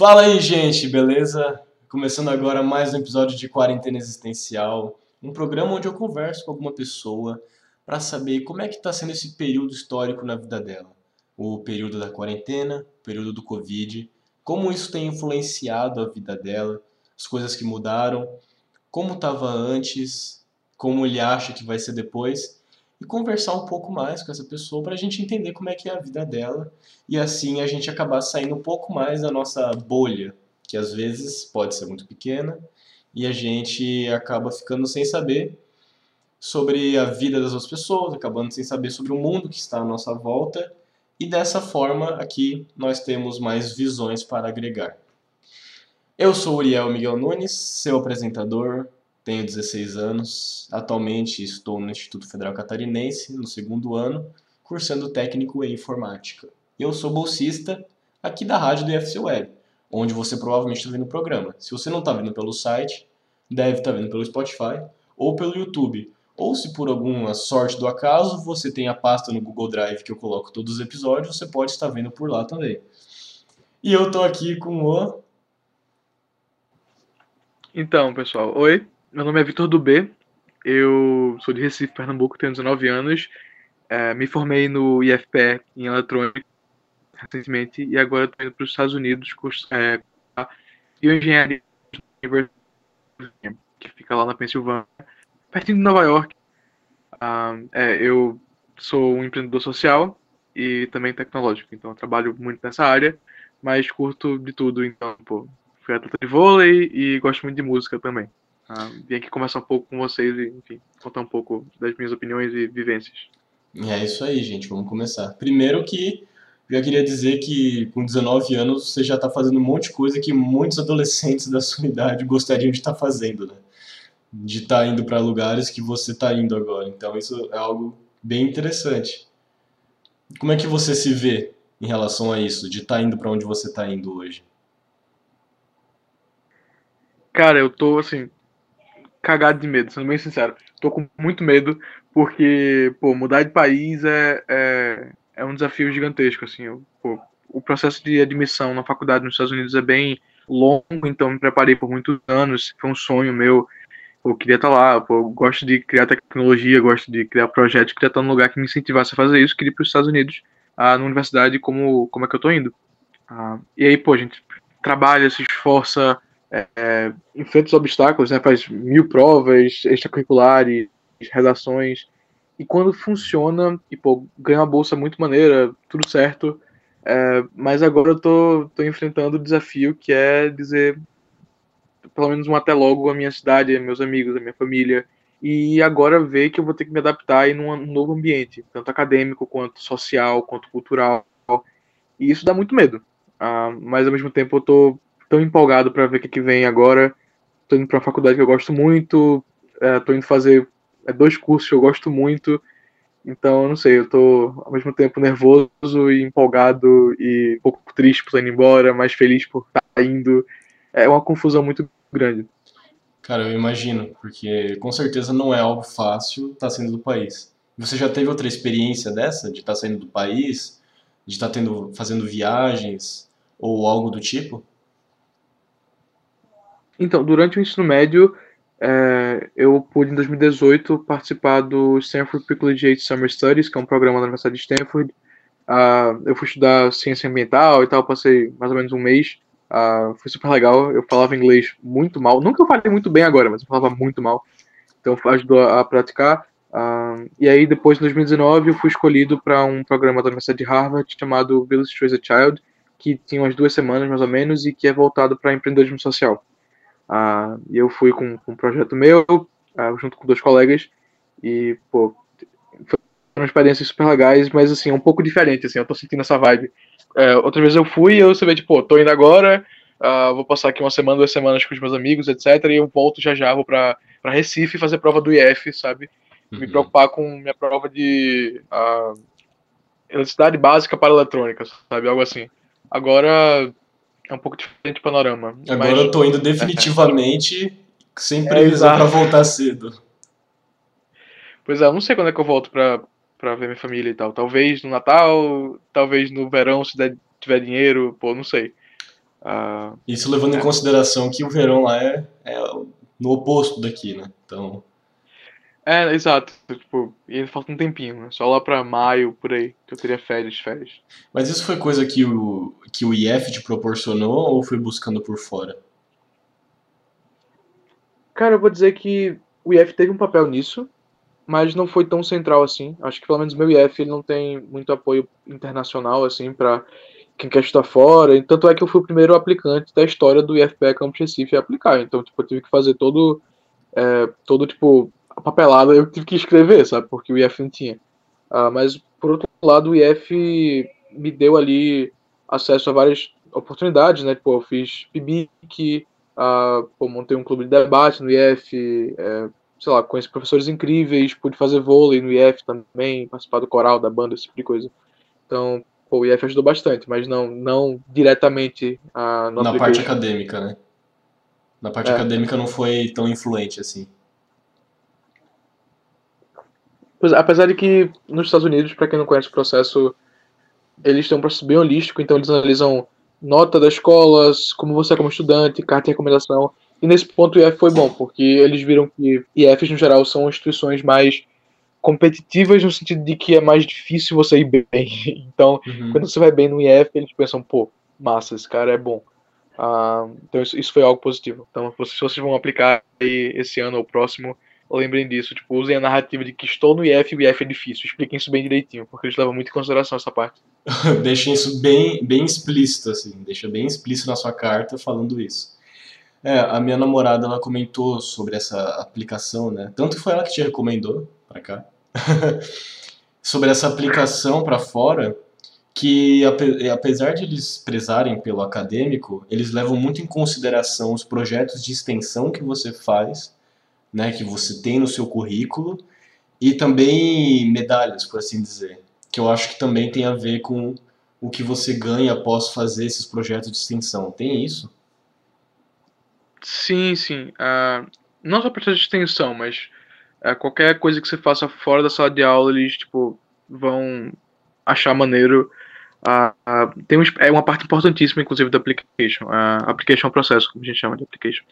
Fala aí, gente, beleza? Começando agora mais um episódio de Quarentena Existencial, um programa onde eu converso com alguma pessoa para saber como é que está sendo esse período histórico na vida dela. O período da quarentena, o período do Covid, como isso tem influenciado a vida dela, as coisas que mudaram, como estava antes, como ele acha que vai ser depois e conversar um pouco mais com essa pessoa para a gente entender como é que é a vida dela e assim a gente acabar saindo um pouco mais da nossa bolha, que às vezes pode ser muito pequena e a gente acaba ficando sem saber sobre a vida das outras pessoas, acabando sem saber sobre o mundo que está à nossa volta e dessa forma aqui nós temos mais visões para agregar. Eu sou Uriel Miguel Nunes, seu apresentador, tenho 16 anos, atualmente estou no Instituto Federal Catarinense, no segundo ano, cursando técnico em informática. Eu sou bolsista aqui da rádio do IFC Web, onde você provavelmente está vendo o programa. Se você não está vendo pelo site, deve estar tá vendo pelo Spotify ou pelo YouTube. Ou se por alguma sorte do acaso você tem a pasta no Google Drive que eu coloco todos os episódios, você pode estar vendo por lá também. E eu estou aqui com o. Então, pessoal, oi, meu nome é Vitor Dubê, eu sou de Recife, Pernambuco, tenho 19 anos. É, me formei no IFPE em eletrônica recentemente e agora estou indo para os Estados Unidos é, bioengenharia que fica lá na Pensilvânia, pertinho de Nova York. Ah, é, eu sou um empreendedor social e também tecnológico, então trabalho muito nessa área, mas curto de tudo, então, pô, fui atleta de vôlei e gosto muito de música também. Ah, vim aqui conversar um pouco com vocês e, enfim, contar um pouco das minhas opiniões e vivências. É isso aí, gente. Vamos começar. Primeiro que eu já queria dizer que com 19 anos você já está fazendo um monte de coisa que muitos adolescentes da sua idade gostariam de estar tá fazendo, né? De estar tá indo para lugares que você está indo agora. Então isso é algo bem interessante. Como é que você se vê em relação a isso, de estar tá indo para onde você está indo hoje? Cara, eu tô assim, cagado de medo, sendo bem sincero. Tô com muito medo, porque, pô, mudar de país é, é, é um desafio gigantesco, assim. Eu, pô, o processo de admissão na faculdade nos Estados Unidos é bem longo, então me preparei por muitos anos, foi um sonho meu. eu queria estar lá, pô, eu gosto de criar tecnologia, gosto de criar projetos, queria estar num lugar que me incentivasse a fazer isso, queria ir para os Estados Unidos, ah, na universidade, como, como é que eu tô indo. Ah, e aí, pô, a gente trabalha, se esforça, é, enfrenta os obstáculos, né, faz mil provas extracurriculares, redações, e quando funciona, e pô, ganha uma bolsa muito maneira, tudo certo, é, mas agora eu tô, tô enfrentando o desafio que é dizer pelo menos um até logo a minha cidade, meus amigos, a minha família, e agora ver que eu vou ter que me adaptar em um novo ambiente, tanto acadêmico quanto social, quanto cultural, e isso dá muito medo. Uh, mas ao mesmo tempo eu tô tão empolgado para ver o que, que vem agora. Tô indo para uma faculdade que eu gosto muito, é, tô indo fazer é, dois cursos que eu gosto muito. Então, eu não sei, eu tô ao mesmo tempo nervoso e empolgado e um pouco triste por estar indo embora, mas feliz por estar indo. É uma confusão muito grande. Cara, eu imagino, porque com certeza não é algo fácil estar saindo do país. Você já teve outra experiência dessa, de estar saindo do país, de estar tendo, fazendo viagens ou algo do tipo? Então, durante o ensino médio, é, eu pude, em 2018, participar do Stanford Privileged Summer Studies, que é um programa da Universidade de Stanford. Uh, eu fui estudar ciência ambiental e tal, passei mais ou menos um mês. Uh, foi super legal. Eu falava inglês muito mal. Nunca falei muito bem agora, mas eu falava muito mal. Então ajudou a, praticar. Uh, e aí, depois, em 2019, eu fui escolhido para um programa da Universidade de Harvard chamado Village to a Child, que tinha umas duas semanas mais ou menos e que é voltado para empreendedorismo social. Ah, e eu fui com, com um projeto meu, ah, junto com dois colegas, e, pô, foram experiências super legais, mas, assim, é um pouco diferente, assim, eu tô sentindo essa vibe. É, outra vez eu fui e eu sabia, tipo, tô indo agora, ah, vou passar aqui uma semana, duas semanas com os meus amigos, etc, e eu volto já já, vou pra, pra Recife fazer prova do IF, sabe? Uhum. Me preocupar com minha prova de uh, eletricidade básica para eletrônica, sabe? Algo assim. Agora, é um pouco diferente o panorama. Agora mas... eu tô indo definitivamente é, sem previsão é, para voltar cedo. Pois é, eu não sei quando é que eu volto pra, pra ver minha família e tal. Talvez no Natal, talvez no verão, se der, tiver dinheiro, pô, não sei. Uh, Isso levando é. em consideração que o verão lá é, é no oposto daqui, né? Então. É, exato. Tipo, e ainda falta um tempinho, né? Só lá pra maio, por aí, que eu teria férias, férias. Mas isso foi coisa que o, que o IF te proporcionou ou foi buscando por fora? Cara, eu vou dizer que o IF teve um papel nisso, mas não foi tão central assim. Acho que pelo menos o meu IF ele não tem muito apoio internacional assim para quem quer estudar fora. Tanto é que eu fui o primeiro aplicante da história do IFPE Campus Recife a aplicar. Então, tipo, eu tive que fazer todo, é, todo tipo, a papelada eu tive que escrever, sabe? Porque o IF não tinha. Ah, mas, por outro lado, o IF me deu ali acesso a várias oportunidades, né? Tipo, eu fiz PIBIC, ah, pô, montei um clube de debate no IF, é, sei lá, conheci professores incríveis, pude fazer vôlei no IF também, participar do coral, da banda, esse tipo de coisa. Então, pô, o IF ajudou bastante, mas não, não diretamente a, no Na parte acadêmica, né? Na parte é. acadêmica não foi tão influente assim. Pois, apesar de que nos Estados Unidos, para quem não conhece o processo, eles têm um processo bem holístico, então eles analisam nota das escolas, como você é como estudante, carta de recomendação. E nesse ponto o IF foi bom, porque eles viram que IFs no geral são instituições mais competitivas no sentido de que é mais difícil você ir bem. Então, uhum. quando você vai bem no IF, eles pensam, pô, massa, esse cara é bom. Ah, então isso, isso, foi algo positivo. Então, se vocês vão aplicar esse ano ou próximo, lembrem disso. Tipo, usem a narrativa de que estou no IF e o IF é difícil. Expliquem isso bem direitinho, porque eles levam muito em consideração essa parte. Deixem isso bem, bem explícito, assim. Deixa bem explícito na sua carta falando isso. É, a minha namorada, ela comentou sobre essa aplicação, né? Tanto que foi ela que te recomendou para cá. sobre essa aplicação para fora, que apesar de eles prezarem pelo acadêmico, eles levam muito em consideração os projetos de extensão que você faz né, que você tem no seu currículo e também medalhas, por assim dizer, que eu acho que também tem a ver com o que você ganha após fazer esses projetos de extensão. Tem isso? Sim, sim. Uh, não só projetos de extensão, mas uh, qualquer coisa que você faça fora da sala de aula, eles tipo vão achar maneiro. Uh, tem um, é uma parte importantíssima, inclusive, da application. Uh, application é um processo, como a gente chama de application.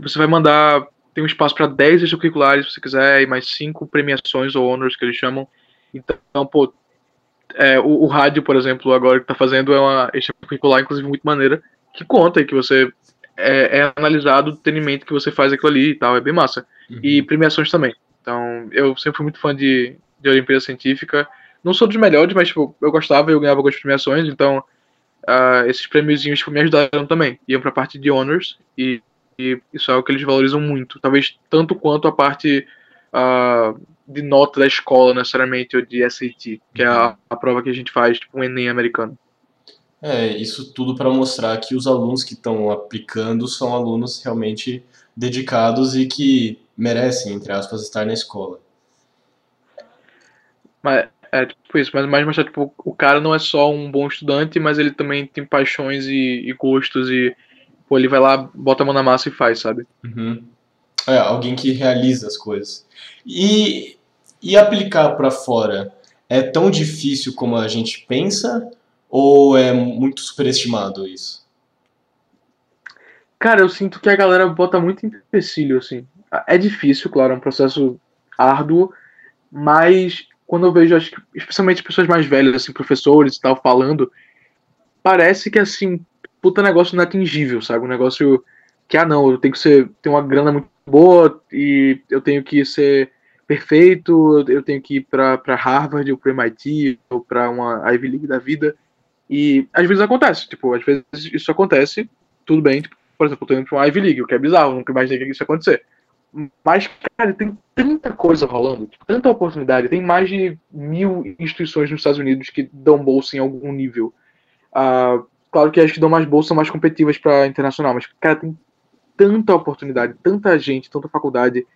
você vai mandar tem um espaço para 10 extracurriculares, se você quiser, e mais 5 premiações ou honors que eles chamam. Então, pô, é, o, o, rádio, por exemplo, agora que tá fazendo é uma extracurricular, inclusive, muito maneira, que conta e que você é, é, analisado o treinamento que você faz aquilo ali e tal, é bem massa. Uhum. E premiações também. Então, eu sempre fui muito fã de, de Olimpíada Científica. Não sou dos melhores, mas tipo, eu gostava, eu ganhava algumas premiações, então uh, esses prêmiozinhos tipo, me ajudaram também. Iam pra parte de honors e e isso é o que eles valorizam muito. Talvez tanto quanto a parte uh, de nota da escola, necessariamente, ou de SAT, que é a, a prova que a gente faz, tipo um Enem americano. É, isso tudo para mostrar que os alunos que estão aplicando são alunos realmente dedicados e que merecem, entre aspas, estar na escola. Mas, é tipo isso, mas mais mostrar, tipo, o cara não é só um bom estudante, mas ele também tem paixões e, e gostos e pô, ele vai lá, bota a mão na massa e faz, sabe? Uhum. É, alguém que realiza as coisas. E, e aplicar para fora é tão difícil como a gente pensa ou é muito superestimado isso? Cara, eu sinto que a galera bota muito empecilho, assim. É difícil, claro, é um processo árduo, mas quando eu vejo, acho que, especialmente pessoas mais velhas, assim, professores e tal, falando, parece que, assim, puta negócio inatingível, sabe? Um negócio que, ah, não, eu tenho que ser, ter uma grana muito boa e eu tenho que ser perfeito, eu tenho que ir pra Harvard ou pra MIT ou pra uma Ivy League da vida. E às vezes acontece, tipo, às vezes isso acontece, tudo bem, tipo, por exemplo, eu tô indo pra uma Ivy League, o que é bizarro, nunca imaginei que isso ia acontecer. Mas, cara, tem tanta coisa rolando, tipo, tanta oportunidade, tem mais de mil instituições nos Estados Unidos que dão bolsa em algum nível. Uh, Claro que acho que dão mais bolsas, mais competitivas para internacional, mas, cara, tem tanta oportunidade, tanta gente, tanta faculdade.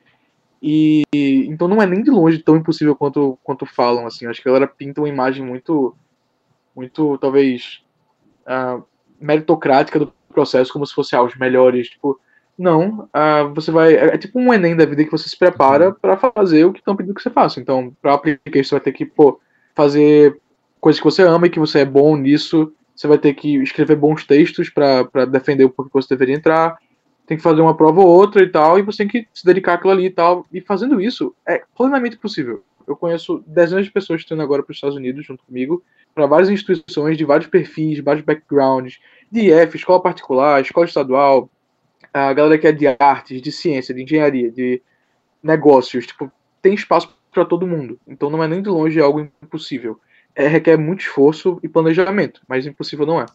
E então não é nem de longe tão impossível quanto, quanto falam, assim. Acho que a galera pinta uma imagem muito, muito, talvez, uh, meritocrática do processo, como se fosse ah, melhores. Tipo, não, uh, você vai. É, é, tipo um Enem da vida que você se prepara para fazer o que estão pedindo que você faça. Então, para aplicar, você vai ter que, pô, fazer coisas que você ama e que você é bom nisso você vai ter que escrever bons textos para defender o porquê você deveria entrar, tem que fazer uma prova ou outra e tal, e você tem que se dedicar àquilo ali e tal. E fazendo isso é plenamente possível. Eu conheço dezenas de pessoas que estão agora para os Estados Unidos junto comigo, para várias instituições de vários perfis, vários backgrounds, de IF, escola particular, escola estadual, a galera que é de artes, de ciência, de engenharia, de negócios, tipo, tem espaço para todo mundo. Então não é nem de longe algo impossível. É, requer muito esforço e planejamento, mas impossível não é.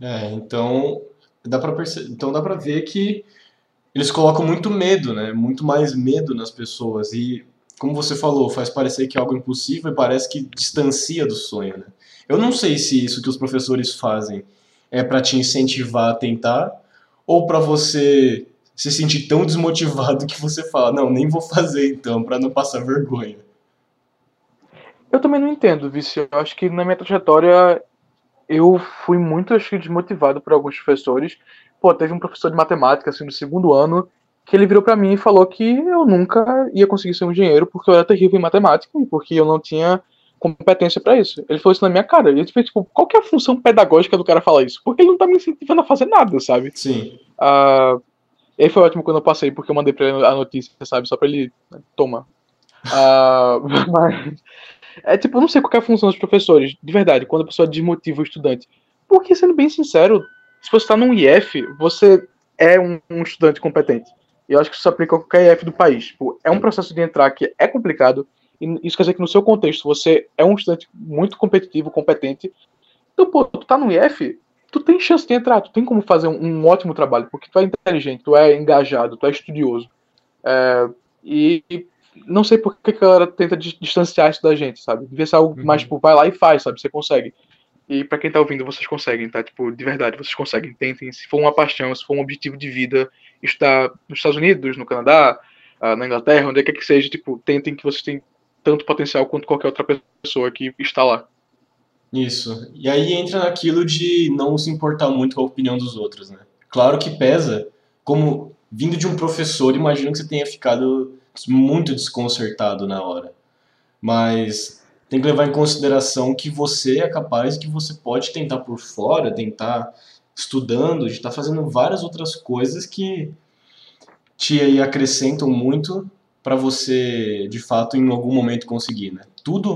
É, então dá para então dá para ver que eles colocam muito medo, né? Muito mais medo nas pessoas e como você falou, faz parecer que é algo impossível e parece que distancia do sonho, né? Eu não sei se isso que os professores fazem é para te incentivar a tentar ou para você se sentir tão desmotivado que você fala, não, nem vou fazer então, para não passar vergonha. Eu também não entendo, Vici. Eu acho que na minha trajetória eu fui muito acho que, desmotivado por alguns professores. Pô, teve um professor de matemática, assim, no segundo ano, que ele virou para mim e falou que eu nunca ia conseguir ser um engenheiro porque eu era terrível em matemática e porque eu não tinha competência para isso. Ele falou isso na minha cara. E eu falei, tipo, qual que é a função pedagógica do cara falar isso? Porque ele não tá me incentivando a fazer nada, sabe? Sim. Uh, e aí foi ótimo quando eu passei, porque eu mandei pra ele a notícia, sabe? Só pra ele. Né, toma. Uh, mas. É tipo, eu não sei qual é a função dos professores, de verdade, quando a pessoa desmotiva o estudante. Porque, sendo bem sincero, se você está num IF, você é um, um, estudante competente. E eu acho que isso aplica a qualquer IF do país. Tipo, é um processo de entrar que é complicado, e isso quer dizer que no seu contexto você é um estudante muito competitivo, competente. Então, pô, tu tá no IF, tu tem chance de entrar, tu tem como fazer um, um ótimo trabalho, porque tu é inteligente, tu é engajado, tu é estudioso. É, e, e, não sei por que a galera tenta distanciar isso da gente, sabe? Devia ser algo uhum. mais, tipo, vai lá e faz, sabe? Você consegue. E para quem tá ouvindo, vocês conseguem, tá? Tipo, de verdade, vocês conseguem. Tentem, se for uma paixão, se for um objetivo de vida, estar nos Estados Unidos, no Canadá, ah, na Inglaterra, onde é que seja, tipo, tentem que vocês têm tanto potencial quanto qualquer outra pessoa que está lá. Isso. E aí entra naquilo de não se importar muito com a opinião dos outros, né? Claro que pesa, como vindo de um professor, imagino que você tenha ficado muito desconcertado na hora. Mas tem que levar em consideração que você é capaz, que você pode tentar por fora, tentar estudando, de estar tá fazendo várias outras coisas que te acrescentam muito para você, de fato, em algum momento conseguir, né? Tudo,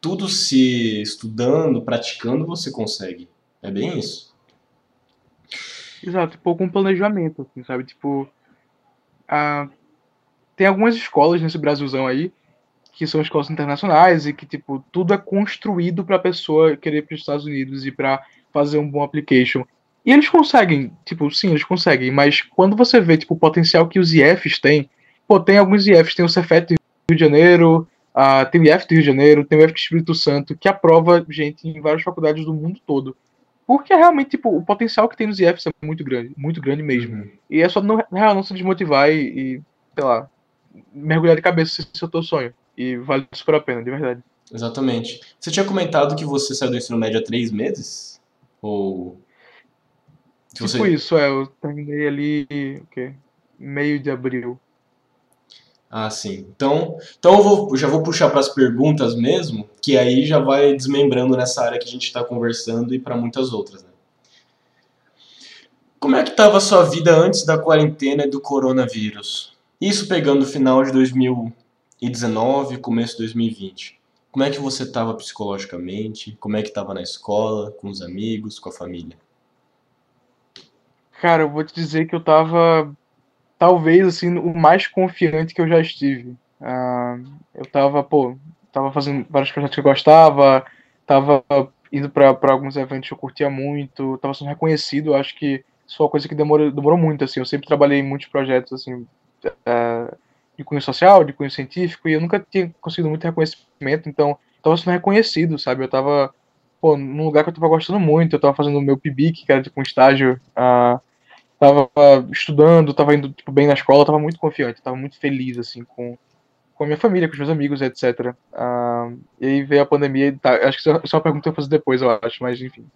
tudo se estudando, praticando, você consegue. É bem isso. Exato, tipo, com planejamento, assim, sabe? Tipo, a... tem algumas escolas nesse Brasilzão aí que são escolas internacionais e que, tipo, tudo é construído para a pessoa querer ir para os Estados Unidos e para fazer um bom application. E eles conseguem, tipo, sim, eles conseguem, mas quando você vê, tipo, o potencial que os IFs têm, Pô, tem alguns IFs, tem o Cefet do Rio de Janeiro, uh, tem o IF do Rio de Janeiro, tem o IF do Espírito Santo, que aprova gente em várias faculdades do mundo todo. Porque realmente, tipo, o potencial que tem nos IFs é muito grande, muito grande mesmo. Uhum. E é só não, não se desmotivar e, e, sei lá, mergulhar de cabeça se é o teu sonho. E vale super a pena, de verdade. Exatamente. Você tinha comentado que você saiu do ensino médio há três meses? Ou. Tipo você... isso, é. Eu terminei ali. O quê? Meio de abril. Ah, sim. Então, então eu vou, já vou puxar para as perguntas mesmo, que aí já vai desmembrando nessa área que a gente está conversando e para muitas outras. Né? Como é que estava a sua vida antes da quarentena e do coronavírus? Isso pegando o final de 2019, começo de 2020. Como é que você estava psicologicamente? Como é que estava na escola, com os amigos, com a família? Cara, eu vou te dizer que eu estava talvez assim o mais confiante que eu já estive. Uh, eu tava, pô, tava fazendo vários projetos que eu gostava, tava indo para alguns eventos que eu curtia muito, tava sendo reconhecido, acho que isso foi uma coisa que demorou, demorou muito, assim, eu sempre trabalhei em muitos projetos, assim, uh, de cunho social, de cunho científico, e eu nunca tinha conseguido muito reconhecimento, então tava sendo reconhecido, sabe, eu tava, pô, num lugar que eu tava gostando muito, eu tava fazendo o meu PIBIC, que era tipo um estágio uh, tava estudando, tava indo tipo, bem na escola, tava muito confiante, tava muito feliz, assim, com, com a minha família, com os meus amigos, etc. Uh, e aí veio a pandemia, tá, acho que isso é uma pergunta que eu fazer depois, eu acho, mas enfim.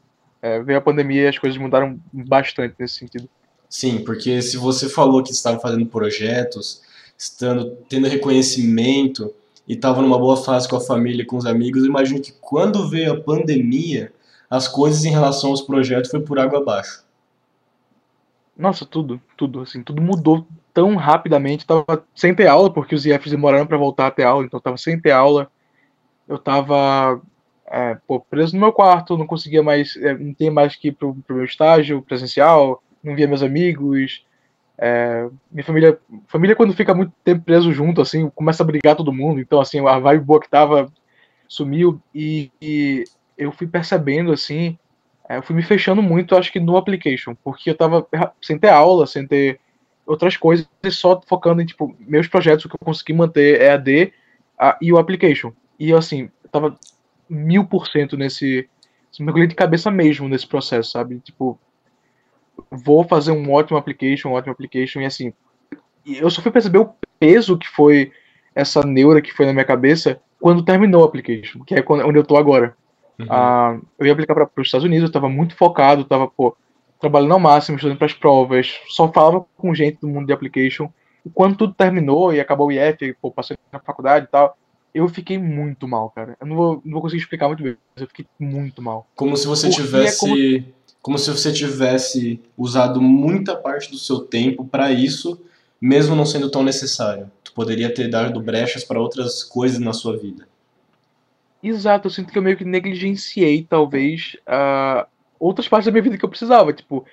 É, veio a pandemia e as coisas mudaram bastante nesse sentido. Sim, porque se você falou que estava fazendo projetos, estando tendo reconhecimento e estava numa boa fase com a família, com os amigos, imagino que quando veio a pandemia, as coisas em relação aos projetos foi por água abaixo? Nossa, tudo, tudo, assim, tudo mudou tão rapidamente. Eu tava sem ter aula, porque os IFs demoraram para voltar a ter aula, então eu tava sem ter aula. Eu tava é, pô, preso no meu quarto, não conseguia mais, é, não tinha mais que ir pro, pro meu estágio presencial, não via meus amigos. É, minha família, família quando fica muito tempo preso junto, assim, começa a brigar todo mundo. Então, assim, a vibe boa que tava sumiu e, e eu fui percebendo, assim, é, eu fui me fechando muito, acho que no application, porque eu tava sem ter aula, sem ter outras coisas, só focando em, tipo, meus projetos, o que eu consegui manter é a, e o application. E, assim, eu tava mil por cento nesse. mergulhei de cabeça mesmo nesse processo, sabe? Tipo, vou fazer um ótimo application, um ótimo application, e assim. Eu só fui perceber o peso que foi essa neura que foi na minha cabeça quando terminou o application, que é onde eu tô agora. Uhum. Ah, eu ia aplicar para os Estados Unidos, eu tava muito focado, tava, pô, trabalhando ao máximo, estudando para as provas, só falava com gente do mundo de application. E quando tudo terminou e acabou o IF, pô, passei na faculdade e tal, eu fiquei muito mal, cara. Eu não vou, não vou conseguir explicar muito bem, mas eu fiquei muito mal. Como se você Porque tivesse. É como... como... se você tivesse usado muita parte do seu tempo para isso, mesmo não sendo tão necessário. Tu poderia ter dado brechas para outras coisas na sua vida. Exato, eu sinto que eu meio que negligenciei, talvez, uh, outras partes da minha vida que eu precisava. Tipo,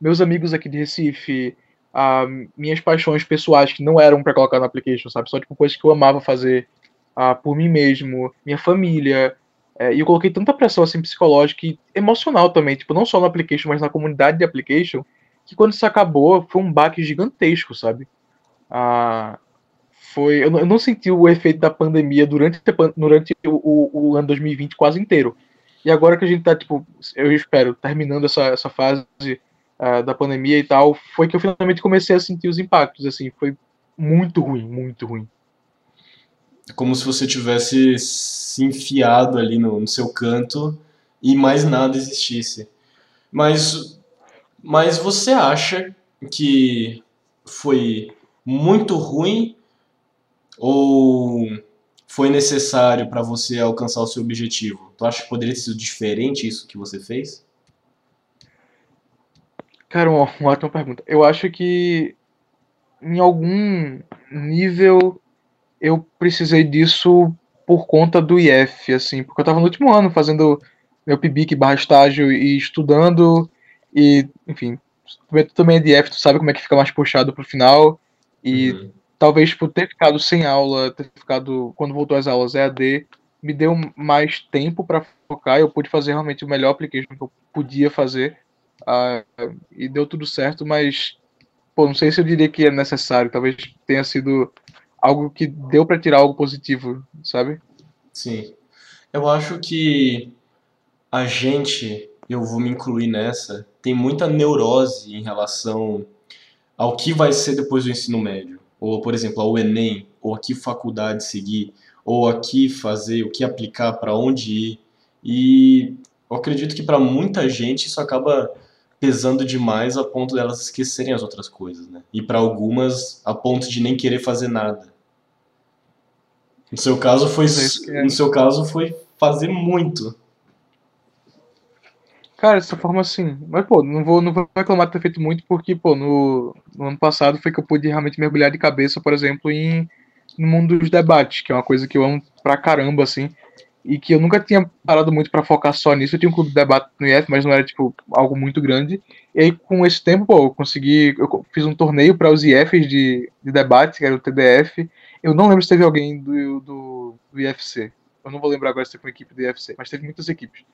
meus amigos aqui de Recife, uh, minhas paixões pessoais que não eram para colocar no application, sabe? Só tipo coisas que eu amava fazer ah, por mim mesmo, minha família. É, e eu coloquei tanta pressão assim psicológica e emocional também, tipo, não só no application, mas na comunidade de application, que quando isso acabou foi um baque gigantesco, sabe? Ah, foi, eu eu não, senti o efeito da pandemia durante, durante o, o, o, ano 2020 quase inteiro. E agora que a gente tá, tipo, eu espero, terminando essa, essa fase uh, da pandemia e tal, foi que eu finalmente comecei a sentir os impactos, assim, foi muito ruim, muito ruim. É como se você tivesse se enfiado ali no, no seu canto e mais nada existisse. Mas, mas você acha que foi muito ruim ou foi necessário para você alcançar o seu objetivo? Tu acha que poderia ter sido diferente isso que você fez? Cara, uma, uma ótima pergunta. Eu acho que em algum nível eu precisei disso por conta do IF, assim, porque eu estava no último ano fazendo meu PIBIC barra estágio e estudando, e, enfim, tu também é de IF, tu sabe como é que fica mais puxado pro final, e uhum. talvez por ter ficado sem aula, ter ficado, quando voltou às aulas EAD, me deu mais tempo para focar, eu pude fazer realmente o melhor application que eu podia fazer, uh, e deu tudo certo, mas, pô, não sei se eu diria que é necessário, talvez tenha sido algo que deu para tirar algo positivo, sabe? Sim. Eu acho que a gente, eu vou me incluir nessa, tem muita neurose em relação ao que vai ser depois do ensino médio. Ou, por exemplo, ao Enem, ou a que faculdade seguir, ou a que fazer, o que aplicar, para onde ir. E eu acredito que para muita gente isso acaba pesando demais a ponto delas esquecerem as outras coisas, né? E para algumas a ponto de nem querer fazer nada. No seu caso foi, no seu caso foi fazer muito. Cara, dessa forma assim. Mas, pô, não vou, não vou reclamar de ter feito muito, porque, pô, no, no ano passado foi que eu pude realmente mergulhar de cabeça, por exemplo, em, no mundo dos debates, que é uma coisa que eu amo pra caramba, assim. E que eu nunca tinha parado muito para focar só nisso. Eu tinha um clube de debate no IF, mas não era, tipo, algo muito grande. E aí, com esse tempo, pô, eu consegui. Eu fiz um torneio para os IFs de, de debate, que era o TDF. Eu não lembro se teve alguém do, do, do IFC. Eu não vou lembrar agora se teve uma equipe do IFC, mas teve muitas equipes.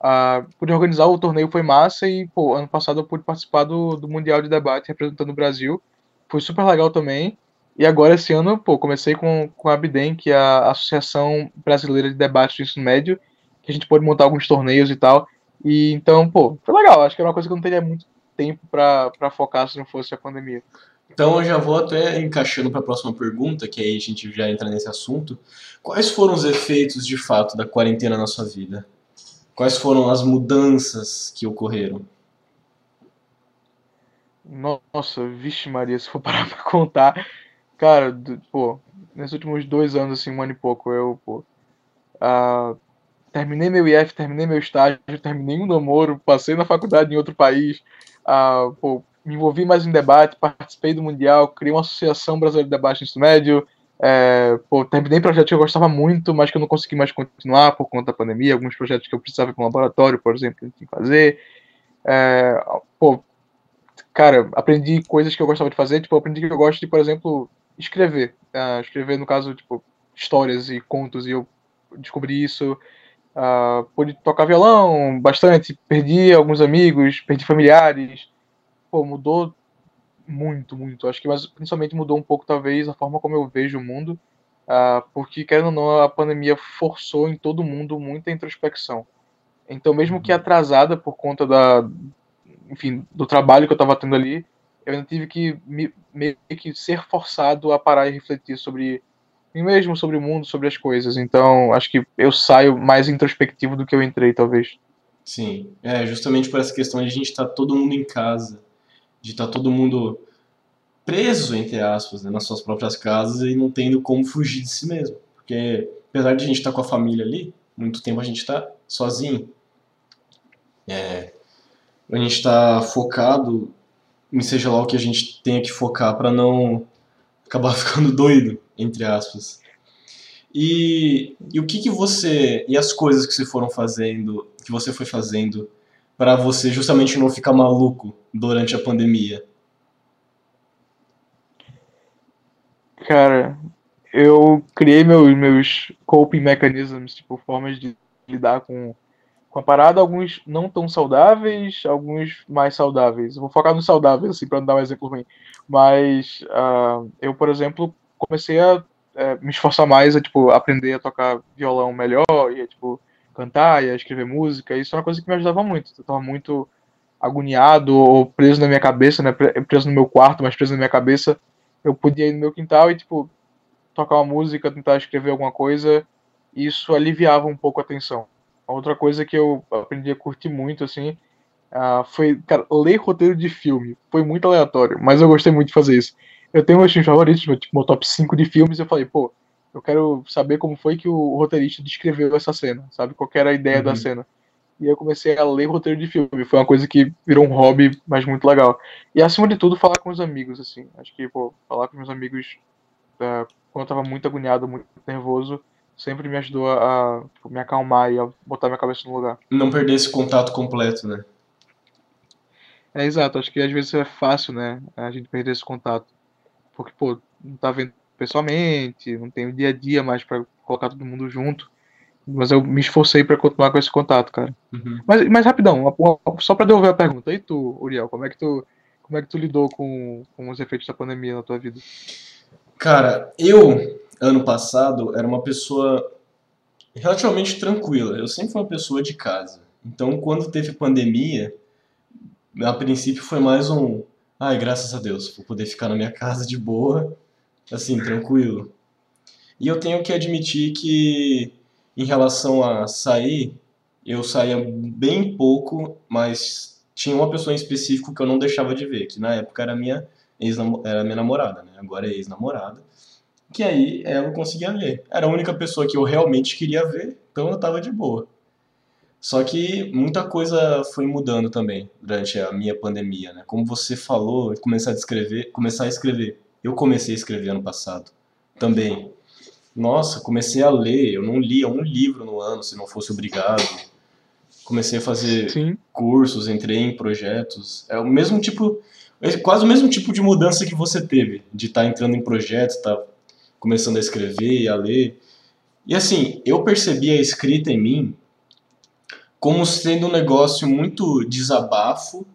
Uh, pude organizar o torneio, foi massa e, pô, ano passado eu pude participar do, do Mundial de Debate representando o Brasil. Foi super legal também. E agora, esse ano, pô, comecei com, com a Abdem, que é a Associação Brasileira de Debate do Ensino Médio, que a gente pôde montar alguns torneios e tal. E então, pô, foi legal. Acho que era uma coisa que eu não teria muito tempo para focar se não fosse a pandemia. Então eu já vou até encaixando para a próxima pergunta, que aí a gente já entra nesse assunto. Quais foram os efeitos de fato da quarentena na sua vida? Quais foram as mudanças que ocorreram? Nossa, vixe Maria, se for parar pra contar, cara, pô, nesses últimos dois anos, assim, um ano e pouco, eu, pô, uh, terminei meu IF, terminei meu estágio, terminei um namoro, passei na faculdade em outro país, uh, pô, me envolvi mais em debate, participei do Mundial, criei uma associação brasileira de debate no ensino médio, é, pô, terminei projetos que eu gostava muito, mas que eu não consegui mais continuar por conta da pandemia, alguns projetos que eu precisava para um laboratório, por exemplo, que tinha que fazer. É, pô, cara, aprendi coisas que eu gostava de fazer, tipo, aprendi que eu gosto de, por exemplo, escrever. Uh, escrever, no caso, tipo, histórias e contos, e eu descobri isso. Uh, pude tocar violão bastante, perdi alguns amigos, perdi familiares. Pô, mudou muito, muito. Acho que mas, principalmente mudou um pouco, talvez, a forma como eu vejo o mundo. Uh, porque, querendo ou não, a pandemia forçou em todo mundo muita introspecção. Então, mesmo que atrasada por conta da, enfim, do trabalho que eu estava tendo ali, eu ainda tive que me, meio que ser forçado a parar e refletir sobre mim mesmo, sobre o mundo, sobre as coisas. Então, acho que eu saio mais introspectivo do que eu entrei, talvez. Sim, é justamente por essa questão de a gente estar tá todo mundo em casa, de estar tá todo mundo preso, entre aspas, né, nas suas próprias casas e não tendo como fugir de si mesmo. Porque, apesar de a gente estar tá com a família ali, muito tempo a gente está sozinho. É, a gente está focado em seja lá o que a gente tenha que focar para não acabar ficando doido, entre aspas. E, e o que que você e as coisas que você foram fazendo, que você foi fazendo para você justamente não ficar maluco durante a pandemia? Cara, eu criei meus meus coping mechanisms, tipo formas de lidar com com a parada, alguns não tão saudáveis, alguns mais saudáveis. Eu vou focar nos saudáveis, assim, para dar um exemplo ruim. Mas uh, eu, por exemplo, comecei a é, me esforçar mais a, tipo, aprender a tocar violão melhor, e tipo, cantar, e escrever música. Isso é uma coisa que me ajudava muito. Eu tava muito agoniado ou preso na minha cabeça, né? Preso no meu quarto, mas preso na minha cabeça. Eu podia ir no meu quintal e, tipo, tocar uma música, tentar escrever alguma coisa. E isso aliviava um pouco a tensão. Outra coisa que eu aprendi a curtir muito, assim, uh, foi, cara, ler roteiro de filme. Foi muito aleatório, mas eu gostei muito de fazer isso. Eu tenho meus filmes favoritos, meu, tipo, meu top 5 de filmes, eu falei, pô, eu quero saber como foi que o roteirista descreveu essa cena, sabe? Qual era a ideia uhum. da cena. E eu comecei a ler roteiro de filme. Foi uma coisa que virou um hobby, mas muito legal. E acima de tudo, falar com os amigos, assim. Acho que, pô, falar com meus amigos uh, quando eu tava muito agoniado, muito nervoso, sempre me ajudou a, tipo, me acalmar e a botar minha cabeça no lugar. Não perder esse contato completo, né? É exato, acho que às vezes é fácil, né, a gente perder esse contato. Porque, pô, não tá vendo pessoalmente, não tem o dia a dia mais para colocar todo mundo junto. Mas eu me esforcei para continuar com esse contato, cara. Uhum. Mas, mas rapidão, só para devolver a pergunta. E tu, Uriel, como é que tu, como é que tu lidou com, com os efeitos da pandemia na tua vida? Cara, eu ano passado, era uma pessoa relativamente tranquila. Eu sempre fui uma pessoa de casa. Então, quando teve pandemia, a princípio foi mais um, ai, graças a Deus, vou poder ficar na minha casa de boa, assim, tranquilo. E eu tenho que admitir que, em relação a sair, eu saía bem pouco, mas tinha uma pessoa em específico que eu não deixava de ver, que na época era minha ex era minha namorada, né? Agora é ex-namorada que aí ela conseguia ver. Era a única pessoa que eu realmente queria ver, então eu tava de boa. Só que muita coisa foi mudando também durante a minha pandemia, né? Como você falou, começar a escrever, começar a escrever. Eu comecei a escrever ano passado também. Nossa, comecei a ler, eu não lia um livro no ano se não fosse obrigado. Comecei a fazer Sim. cursos, entrei em projetos. É o mesmo tipo, é quase o mesmo tipo de mudança que você teve, de estar tá entrando em projetos, tá começando a escrever e a ler. E assim, eu percebi a escrita em mim como sendo um negócio muito desabafo,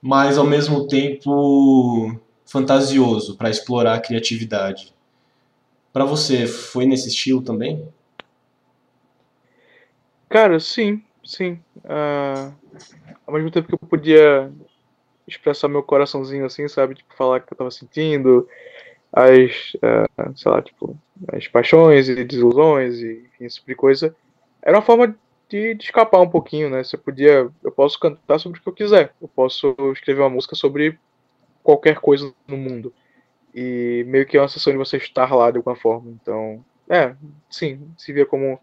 mas ao mesmo tempo fantasioso para explorar a criatividade. Para você, foi nesse estilo também? Cara, sim, sim. Uh, ao mesmo tempo que eu podia expressar meu coraçãozinho assim, sabe? Tipo, falar o que eu tava sentindo, as, uh, sei lá, tipo, as paixões e desilusões e enfim, esse tipo de coisa, era uma forma de, de, escapar um pouquinho, né? Você podia, eu posso cantar sobre o que eu quiser, eu posso escrever uma música sobre qualquer coisa no mundo. E meio que é uma sensação de você estar lá de alguma forma. Então, é, sim, se via como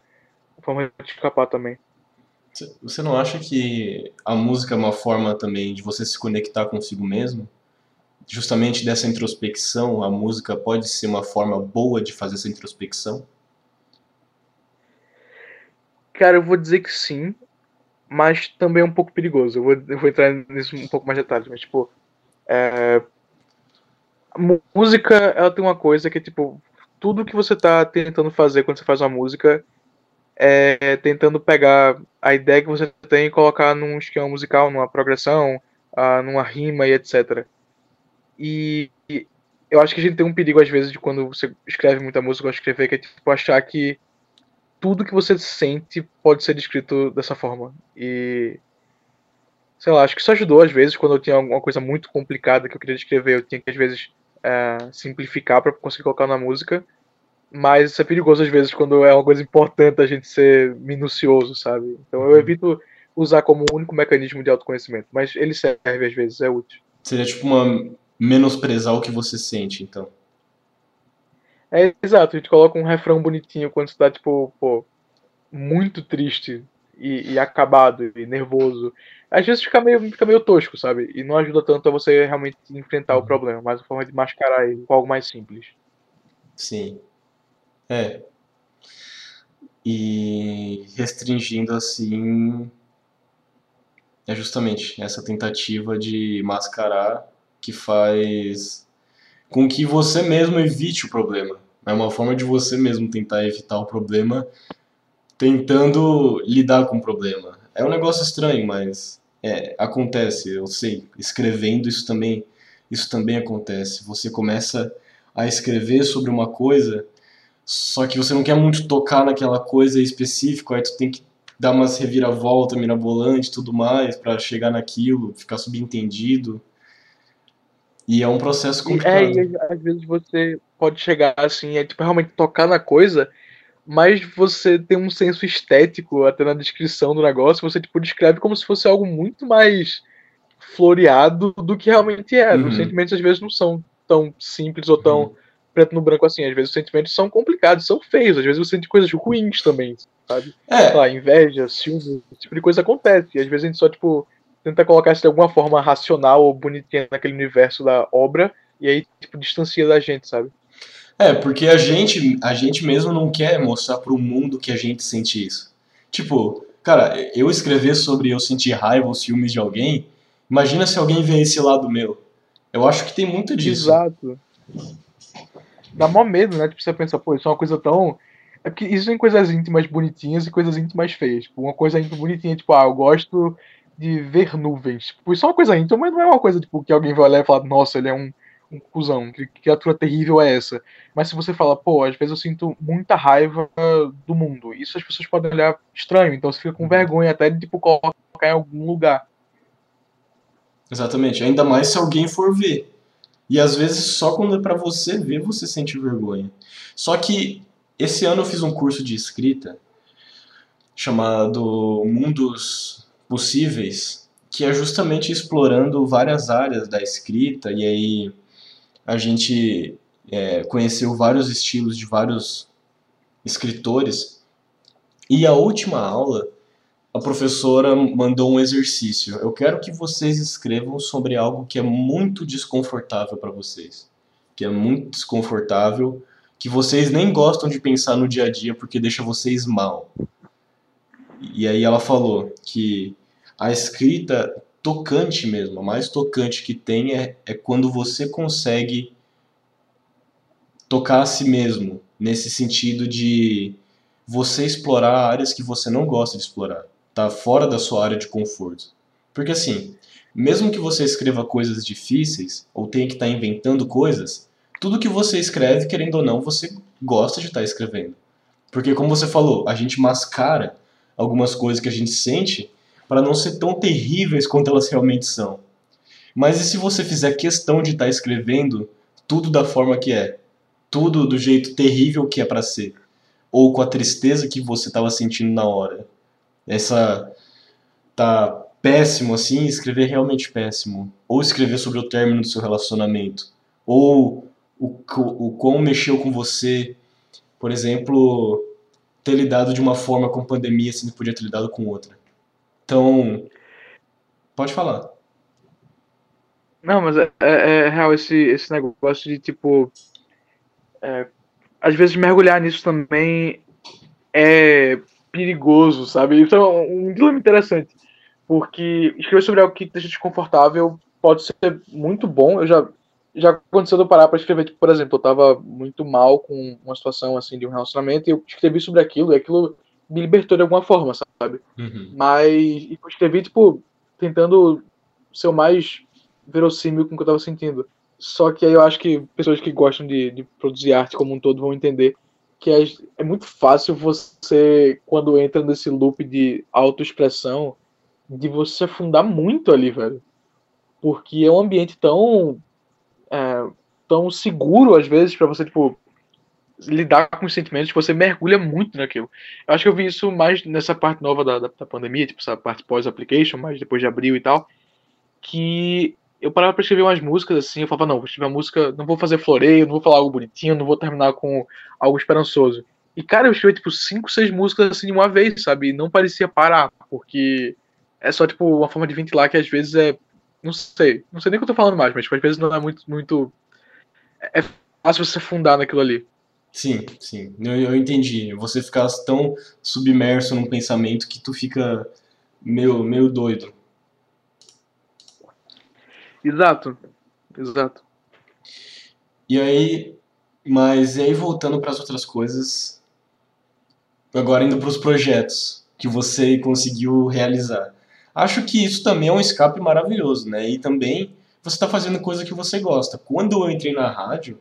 forma de escapar também. Você não acha que a música é uma forma também de você se conectar consigo mesmo? Justamente dessa introspecção, a música pode ser uma forma boa de fazer essa introspecção? Cara, eu vou dizer que sim, mas também é um pouco perigoso. Eu vou, eu vou entrar nisso um pouco mais detalhes, mas tipo. É... Música, ela tem uma coisa que, tipo, tudo que você tá tentando fazer quando você faz uma música é tentando pegar a ideia que você tem e colocar num esquema musical, numa progressão, uh, numa rima e etc. E, e, eu acho que a gente tem um perigo às vezes de quando você escreve muita música, ou escrever, que é tipo achar que tudo que você sente pode ser descrito dessa forma. E sei lá, acho que isso ajudou às vezes quando eu tinha alguma coisa muito complicada que eu queria descrever, eu tinha que às vezes é, simplificar para conseguir colocar na música. Mas isso é perigoso às vezes quando é uma coisa importante a gente ser minucioso, sabe? Então eu uhum. evito usar como único mecanismo de autoconhecimento, mas ele serve às vezes, é útil. Seria tipo uma menosprezar o que você sente, então. É, exato, a gente coloca um refrão bonitinho quando você tá, tipo, pô, muito triste e, e, acabado e nervoso. Às vezes fica meio, fica meio tosco, sabe? E não ajuda tanto a você realmente enfrentar o uhum. problema, mas a forma de mascarar ele com algo mais simples. Sim. É. E restringindo assim. É justamente essa tentativa de mascarar que faz com que você mesmo evite o problema. É uma forma de você mesmo tentar evitar o problema, tentando lidar com o problema. É um negócio estranho, mas é, acontece, eu sei. Escrevendo isso também, isso também acontece. Você começa a escrever sobre uma coisa, só que você não quer muito tocar naquela coisa específica, aí tu tem que dar umas reviravolta, mirabolante, tudo mais para chegar naquilo, ficar subentendido. E é um processo complicado. É, e às vezes você pode chegar assim, é tipo realmente tocar na coisa, mas você tem um senso estético até na descrição do negócio, você tipo descreve como se fosse algo muito mais floreado do que realmente é. Uhum. Os sentimentos às vezes não são tão simples ou tão uhum. preto no branco assim. Às vezes os sentimentos são complicados, são feios. Às vezes você sente coisas ruins também, sabe? É. Lá, inveja, ciúme, esse tipo de coisa acontece. E às vezes a gente só, tipo, tenta colocar isso de alguma forma racional ou bonitinha naquele universo da obra e aí tipo distancia da gente, sabe? É, porque a gente, a gente mesmo não quer mostrar pro mundo que a gente sente isso. Tipo, cara, eu escrever sobre eu sentir raiva ou ciúmes de alguém, imagina se alguém vê esse lado meu. Eu acho que tem muito disso. Exato. Dá mó medo, né? Tipo, você pensa, pô, isso é uma coisa tão. É porque isso tem coisas íntimas bonitinhas e coisas íntimas feias. Tipo, uma coisa íntima bonitinha, tipo, ah, eu gosto de ver nuvens. Tipo, isso é uma coisa íntima, mas não é uma coisa tipo, que alguém vai olhar e falar, nossa, ele é um, um cuzão, que criatura terrível é essa? Mas se você fala, pô, às vezes eu sinto muita raiva do mundo, isso as pessoas podem olhar estranho, então você fica com vergonha até de tipo, colocar em algum lugar. Exatamente, ainda mais se alguém for ver. E às vezes só quando é para você ver você sente vergonha. Só que esse ano eu fiz um curso de escrita chamado Mundos possíveis, que é justamente explorando várias áreas da escrita, e aí a gente é, conheceu vários estilos de vários escritores. E a última aula, a professora mandou um exercício. Eu quero que vocês escrevam sobre algo que é muito desconfortável para vocês. Que é muito desconfortável, que vocês nem gostam de pensar no dia a dia porque deixa vocês mal. E aí ela falou que a escrita tocante mesmo, a mais tocante que tem é, é quando você consegue tocar a si mesmo, nesse sentido de você explorar áreas que você não gosta de explorar, tá fora da sua área de conforto. Porque assim, mesmo que você escreva coisas difíceis ou tenha que estar tá inventando coisas, tudo que você escreve, querendo ou não, você gosta de estar tá escrevendo. Porque como você falou, a gente mascara algumas coisas que a gente sente para não ser tão terríveis quanto elas realmente são. Mas e se você fizer questão de estar tá escrevendo tudo da forma que é? Tudo do jeito terrível que é para ser? Ou com a tristeza que você estava sentindo na hora? Essa tá péssimo assim, escrever realmente péssimo. Ou escrever sobre o término do seu relacionamento. Ou o, o quão mexeu com você. Por exemplo, ter lidado de uma forma com pandemia se não podia ter lidado com outra. Então, pode falar. Não, mas é, é, é real esse, esse negócio de tipo. É, às vezes mergulhar nisso também é perigoso, sabe? Isso é um dilema interessante. Porque escrever sobre algo que deixa desconfortável pode ser muito bom. Eu já, já aconteceu de eu parar para escrever, tipo, por exemplo, eu tava muito mal com uma situação assim de um relacionamento e eu escrevi sobre aquilo e aquilo me libertou de alguma forma, sabe? Uhum. Mas eu escrevi, tipo, tentando ser o mais verossímil com o que eu tava sentindo. Só que aí eu acho que pessoas que gostam de, de produzir arte como um todo vão entender que é, é muito fácil você, quando entra nesse loop de autoexpressão, de você afundar muito ali, velho. Porque é um ambiente tão. É, tão seguro, às vezes, para você, tipo, lidar com os sentimentos, que você mergulha muito naquilo. Eu acho que eu vi isso mais nessa parte nova da, da, da pandemia, tipo, essa parte pós-application, mas depois de abril e tal, que eu parava pra escrever umas músicas assim, eu falava, não, vou escrever uma música, não vou fazer floreio, não vou falar algo bonitinho, não vou terminar com algo esperançoso. E, cara, eu escrevi, tipo, cinco, seis músicas assim de uma vez, sabe? E não parecia parar, porque é só, tipo, uma forma de ventilar que às vezes é. Não sei, não sei nem o que eu tô falando mais, mas tipo, às vezes não é muito. muito é fácil você afundar naquilo ali. Sim, sim, eu, eu entendi. Você ficar tão submerso num pensamento que tu fica meio, meio doido. Exato, exato. E aí, mas e aí voltando para as outras coisas, agora indo para os projetos que você conseguiu realizar. Acho que isso também é um escape maravilhoso, né? E também você está fazendo coisa que você gosta. Quando eu entrei na rádio,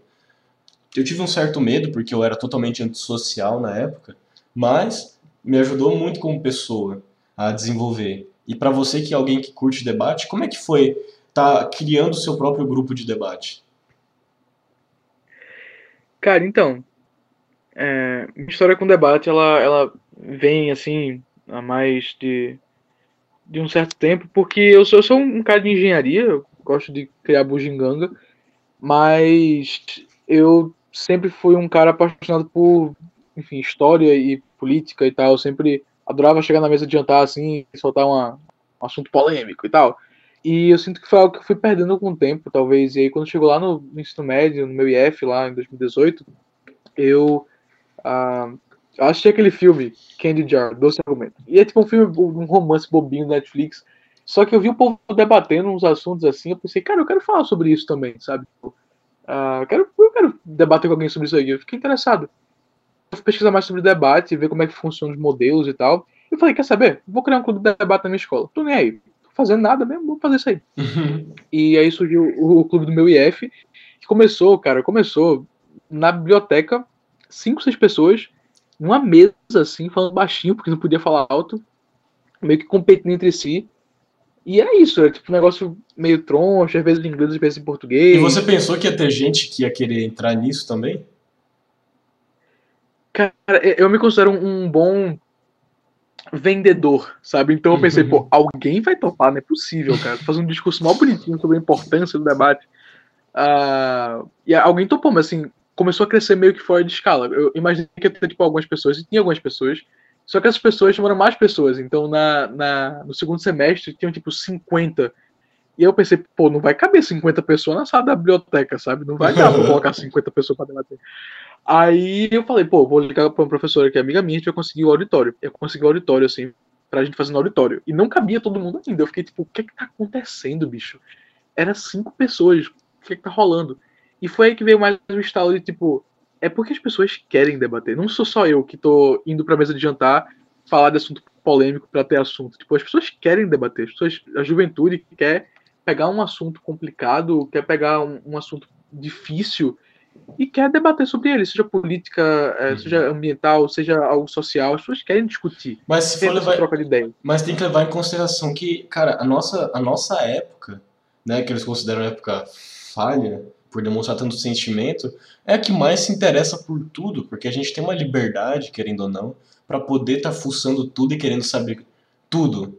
eu tive um certo medo porque eu era totalmente antissocial na época, mas me ajudou muito como pessoa a desenvolver. E para você que é alguém que curte debate, como é que foi tá criando o seu próprio grupo de debate? Cara, então, é, minha história com debate, ela, ela vem, assim, há mais de, de um certo tempo, porque eu sou, eu sou um cara de engenharia, eu gosto de criar bugiganga, mas eu sempre fui um cara apaixonado por, enfim, história e política e tal, eu sempre adorava chegar na mesa de jantar, assim, e soltar uma, um assunto polêmico e tal. E eu sinto que foi algo que eu fui perdendo com o tempo, talvez. E aí, quando chegou lá no, no ensino médio, no meu IF, lá em 2018, eu uh, assisti aquele filme, Candy Jar, Doce Argumento. E é tipo um filme, um romance bobinho da Netflix. Só que eu vi o povo debatendo uns assuntos assim, eu pensei, cara, eu quero falar sobre isso também, sabe? Uh, quero, quero debater com alguém sobre isso aí. Eu fiquei interessado. Eu fui pesquisar mais sobre debate, ver como é que funcionam os modelos e tal. Eu falei, quer saber? Vou criar um clube de debate na minha escola. Tô nem aí fazendo nada mesmo, vou fazer isso aí. Uhum. E aí surgiu o, o, clube do meu IF, que começou, cara, começou na biblioteca, cinco, seis pessoas, numa mesa, assim, falando baixinho, porque não podia falar alto, meio que competindo entre si. E é isso, é tipo um negócio meio troncho, às vezes em inglês, às vezes em português. E você pensou que ia ter gente que ia querer entrar nisso também? Cara, eu me considero um bom vendedor, sabe? Então eu pensei, pô, alguém vai topar, não é possível, cara. Fazendo um discurso mal bonitinho sobre a importância do debate. Uh, e alguém topou, mas assim, começou a crescer meio que fora de escala. Eu imaginei que ia ter, tipo, algumas pessoas, e tinha algumas pessoas, só que essas pessoas chamaram mais pessoas. Então, na, na, no segundo semestre, tinham, tipo, 50. E eu pensei, pô, não vai caber 50 pessoas na sala da biblioteca, sabe? Não vai dar pra colocar 50 pessoas pra debater. Aí eu falei, pô, vou ligar pra uma professora que é amiga minha, a gente vai conseguir o auditório. Eu consegui o auditório, assim, pra gente fazer no auditório. E não cabia todo mundo ainda. Eu fiquei tipo, o que é que tá acontecendo, bicho? Era cinco pessoas. O que é que tá rolando? E foi aí que veio mais um estalo de tipo, é porque as pessoas querem debater. Não sou só eu que tô indo pra mesa de jantar falar de assunto polêmico para ter assunto. Tipo, as pessoas querem debater. As pessoas, a juventude quer pegar um assunto complicado, quer pegar um, um assunto difícil e quer debater sobre ele, seja política, uhum. seja ambiental, seja algo social, as pessoas querem discutir. Mas se for levar, troca de ideia. Mas tem que levar em consideração que, cara, a nossa, a nossa época, né, que eles consideram época falha, por demonstrar tanto sentimento, é a que mais se interessa por tudo, porque a gente tem uma liberdade, querendo ou não, para poder estar tá fuçando tudo e querendo saber tudo.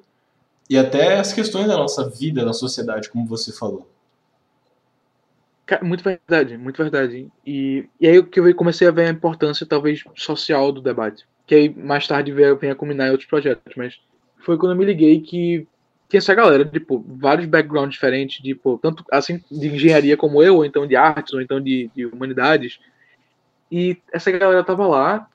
E até as questões da nossa vida na sociedade, como você falou. Muito verdade, muito verdade. E, e aí que eu comecei a ver a importância, talvez, social do debate. Que aí mais tarde veio, a culminar em outros projetos, mas foi quando eu me liguei que tinha essa galera, tipo, vários backgrounds diferentes, tipo, tanto assim de engenharia como eu, ou então de artes, ou então de, de humanidades. E essa galera tava lá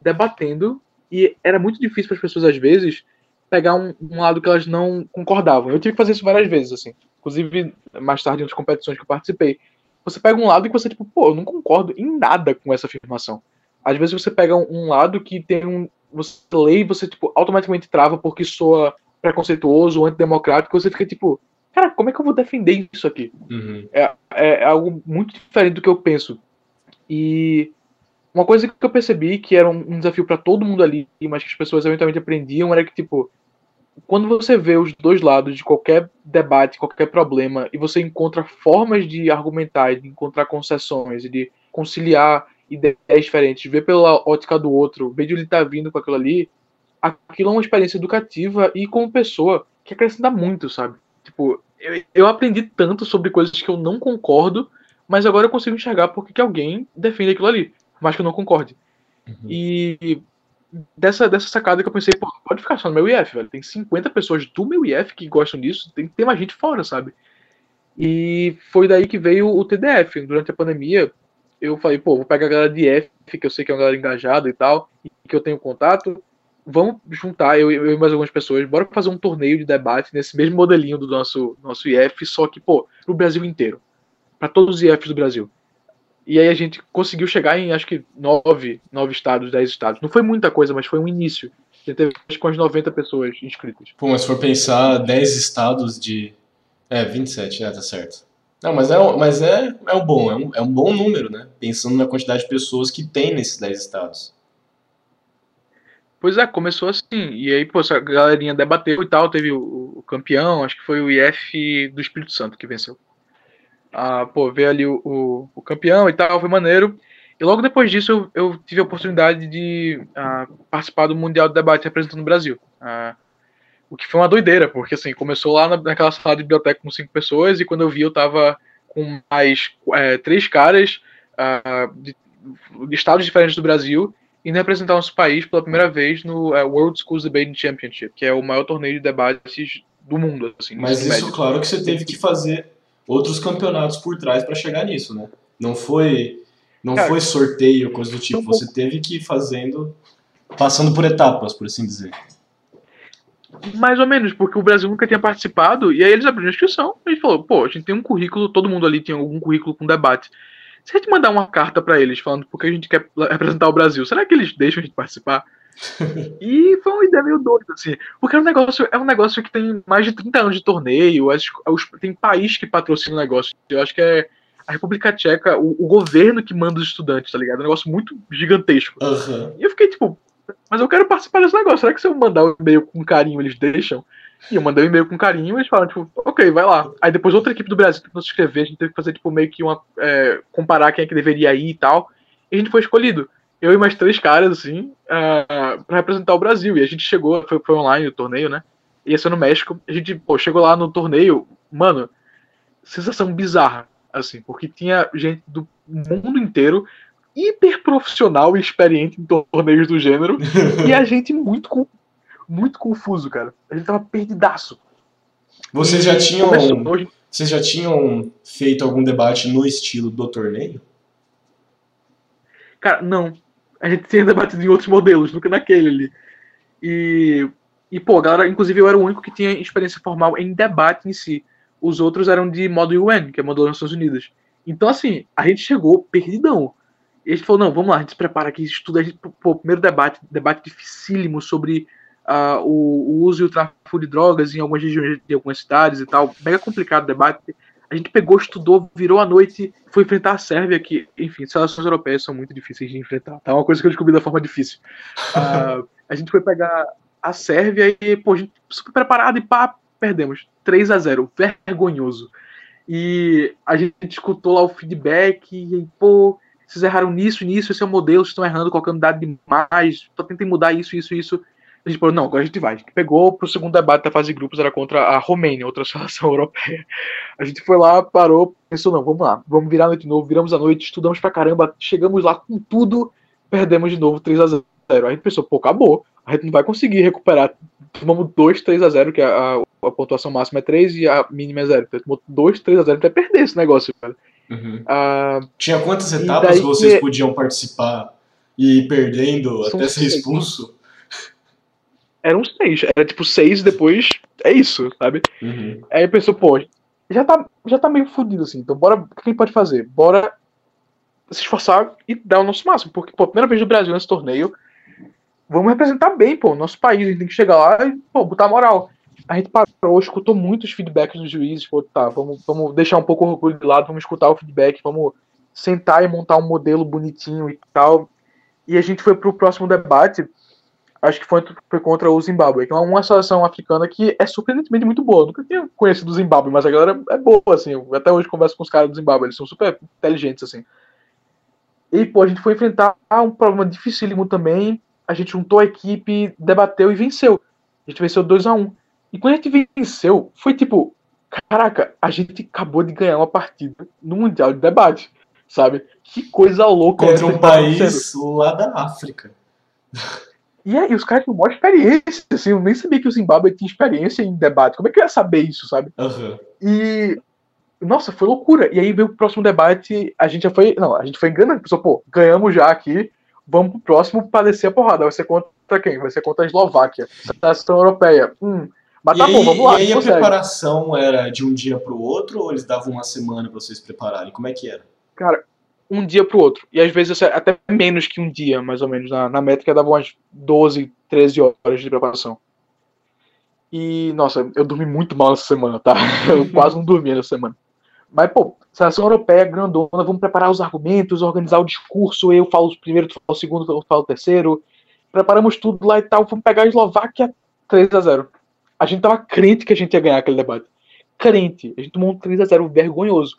debatendo e era muito difícil para as pessoas às vezes pegar um, um, lado que elas não concordavam. Eu tive que fazer isso várias vezes, assim. Inclusive, mais tarde, em outras competições que eu participei. Você pega um lado e você, tipo, pô, eu não concordo em nada com essa afirmação. Às vezes você pega um, um lado que tem um. Você lê e você, tipo, automaticamente trava porque soa preconceituoso antidemocrático. Você fica, tipo, cara, como é que eu vou defender isso aqui? Uhum. É, é, é algo muito diferente do que eu penso. E uma coisa que eu percebi que era um, desafio para todo mundo ali, mas que as pessoas eventualmente aprendiam, era que, tipo, quando você vê os dois lados de qualquer debate, qualquer problema, e você encontra formas de argumentar, de encontrar concessões, e de conciliar ideias diferentes, ver pela ótica do outro, ver de onde ele tá vindo com aquilo ali, aquilo é uma experiência educativa e como pessoa que acrescenta muito, sabe? Tipo, eu, eu aprendi tanto sobre coisas que eu não concordo, mas agora eu consigo enxergar porque que alguém defende aquilo ali mas que eu não concorde. Uhum. E dessa, dessa sacada que eu pensei, pô, pode ficar só no meu IF, velho. Tem 50 pessoas do meu IF que gostam disso, tem que ter mais gente fora, sabe? E foi daí que veio o TDF. Durante a pandemia, eu falei, pô, vou pegar a galera de IF, que eu sei que é uma galera engajada e tal, e que eu tenho contato. Vamos juntar, eu, eu e mais algumas pessoas, bora fazer um torneio de debate nesse mesmo modelinho do nosso, nosso IF, só que, pô, pro Brasil inteiro. para todos os IFs do Brasil. E aí a gente conseguiu chegar em acho que nove, nove estados, dez estados. Não foi muita coisa, mas foi um início. A gente teve com as 90 pessoas inscritas. Pô, mas se for pensar 10 estados de. É, 27, é, tá certo. Não, mas é, mas é, é um bom, é um, é um bom número, né? Pensando na quantidade de pessoas que tem nesses 10 estados. Pois é, começou assim. E aí, pô, a galerinha debateu e tal. Teve o, o campeão, acho que foi o IF do Espírito Santo que venceu a, pô, ver ali o, o, o, campeão e tal, foi maneiro. E logo depois disso eu, eu tive a oportunidade de uh, participar do Mundial de Debate representando o Brasil. Uh, o que foi uma doideira, porque assim, começou lá na, naquela sala de biblioteca com cinco pessoas, e quando eu vi eu tava com mais é, três caras uh, de, de, estados diferentes do Brasil, indo representar nosso país pela primeira vez no uh, World Schools Debating Championship, que é o maior torneio de debates do mundo. Assim, Mas isso, médio. claro que você teve que fazer outros campeonatos por trás para chegar nisso, né? Não foi não Cara, foi sorteio, coisa do tipo. Você teve que ir fazendo, passando por etapas, por assim dizer. Mais ou menos, porque o Brasil nunca tinha participado, e aí eles abriram a inscrição, e falou, pô, a gente tem um currículo, todo mundo ali tem algum currículo com debate. Se a gente mandar uma carta para eles falando porque a gente quer representar o Brasil, será que eles deixam a gente participar? e foi uma ideia meio doida, assim. Porque é um negócio, é um negócio que tem mais de 30 anos de torneio, as, os, tem país que patrocina o negócio. Eu acho que é a República Tcheca, o, o, governo que manda os estudantes, tá ligado? É um negócio muito gigantesco. Uhum. E eu fiquei tipo, mas eu quero participar desse negócio. Será que se eu mandar um e-mail com carinho, eles deixam? E eu mandei um e-mail com carinho e eles falaram, tipo, ok, vai lá. Aí depois outra equipe do Brasil tentou se inscrever, a gente teve que fazer, tipo, meio que uma. É, comparar quem é que deveria ir e tal. E a gente foi escolhido eu e mais três caras, assim, uh, pra representar o Brasil. E a gente chegou, foi, foi online o torneio, né? Ia ser no México. A gente, pô, chegou lá no torneio, mano, sensação bizarra, assim, porque tinha gente do mundo inteiro hiper profissional e experiente em torneios do gênero, e a gente muito, muito confuso, cara. A gente tava perdidaço. Vocês já tinham. Vocês já tinham feito algum debate no estilo do torneio? Cara, não a gente tinha debatido em outros modelos, nunca naquele ali. E, e, pô, galera, inclusive eu era o único que tinha experiência formal em debate em si. Os outros eram de modo UN, que é modo das Nações Unidas. Então, assim, a gente chegou perdidão. E a gente falou, não, vamos lá, a gente se prepara aqui, estuda. A gente, pô, primeiro debate, debate dificílimo sobre uh, o, o, uso e o tráfico de drogas em algumas regiões de algumas cidades e tal. Mega complicado o debate. A gente pegou, estudou, virou a noite, foi enfrentar a Sérvia, que, enfim, seleções europeias são muito difíceis de enfrentar. Tá? É uma coisa que eu descobri da forma difícil. Uh, a gente foi pegar a Sérvia e, pô, a gente super preparado e pá, perdemos. 3 a 0 vergonhoso. E a gente escutou lá o feedback e, pô, vocês erraram nisso, nisso, esse é o modelo, vocês estão errando, colocando dado demais, só tentem mudar isso, isso, isso. A gente falou, não, agora a gente vai. A gente pegou pro segundo debate da fase de grupos, era contra a Romênia, outra seleção europeia. A gente foi lá, parou, pensou, não, vamos lá, vamos virar a noite de novo, viramos a noite, estudamos pra caramba, chegamos lá com tudo, perdemos de novo 3 a 0 0 A gente pensou, pô, acabou. A gente não vai conseguir recuperar. Tomamos 2, 3 a 0 que a, a, pontuação máxima é 3 e a mínima é 0. Então, tomou 2, 3 a 0 até perder esse negócio, velho. Uhum. Ah, Tinha quantas etapas vocês que... podiam participar e ir perdendo São até ser expulso? Eram seis. Era tipo seis depois. É isso, sabe? Uhum. Aí pensou, pô, já tá, já tá meio fodido assim. Então, bora. O que a gente pode fazer? Bora se esforçar e dar o nosso máximo. Porque, pô, primeira vez no Brasil nesse torneio, vamos representar bem, pô, nosso país. A gente tem que chegar lá e, pô, botar moral. A gente parou, escutou muitos feedbacks dos juízes, pô, tá, vamos, vamos deixar um pouco o orgulho de lado, vamos escutar o feedback, vamos sentar e montar um modelo bonitinho e tal. E a gente foi pro próximo debate, acho que foi, foi contra o Zimbábue, que é uma seleção africana que é surpreendentemente muito boa. Eu nunca tinha conhecido o Zimbábue, mas a galera é boa, assim. Eu até hoje converso com os caras do Zimbábue, eles são super inteligentes, assim. E, pô, a gente foi enfrentar um problema dificílimo também. A gente juntou a equipe, debateu e venceu. A gente venceu 2 a 1 um. E quando a gente venceu, foi tipo, caraca, a gente acabou de ganhar uma partida no Mundial de Debate, sabe? Que coisa louca. Contra um país lá da África. E aí, os caras tinham uma experiência, assim, eu nem sabia que o Zimbábue tinha experiência em debate. Como é que eu ia saber isso, sabe? Uhum. E nossa, foi loucura. E aí veio o próximo debate, a gente já foi. Não, a gente foi enganando. Pensou, pô, ganhamos já aqui, vamos pro próximo pra descer a porrada. Vai ser contra quem? Vai ser contra a Eslováquia. Seleção europeia. Hum. Mas e tá aí, bom, vamos lá. E aí a preparação era de um dia pro outro ou eles davam uma semana pra vocês prepararem? Como é que era? Cara, um dia pro outro. E às vezes até menos que um dia, mais ou menos. Na, na métrica dava umas 12, 13 horas de preparação. E, nossa, eu dormi muito mal essa semana, tá? Eu quase não dormi nessa semana. Mas, pô, seleção europeia grandona, vamos preparar os argumentos, organizar o discurso, eu falo o primeiro, tu fala o segundo, eu falo o terceiro. Preparamos tudo lá e tal, vamos pegar a Eslováquia 3 a 0 A gente tava crente que a gente ia ganhar aquele debate. Crente. A gente tomou um 3 a 0 vergonhoso.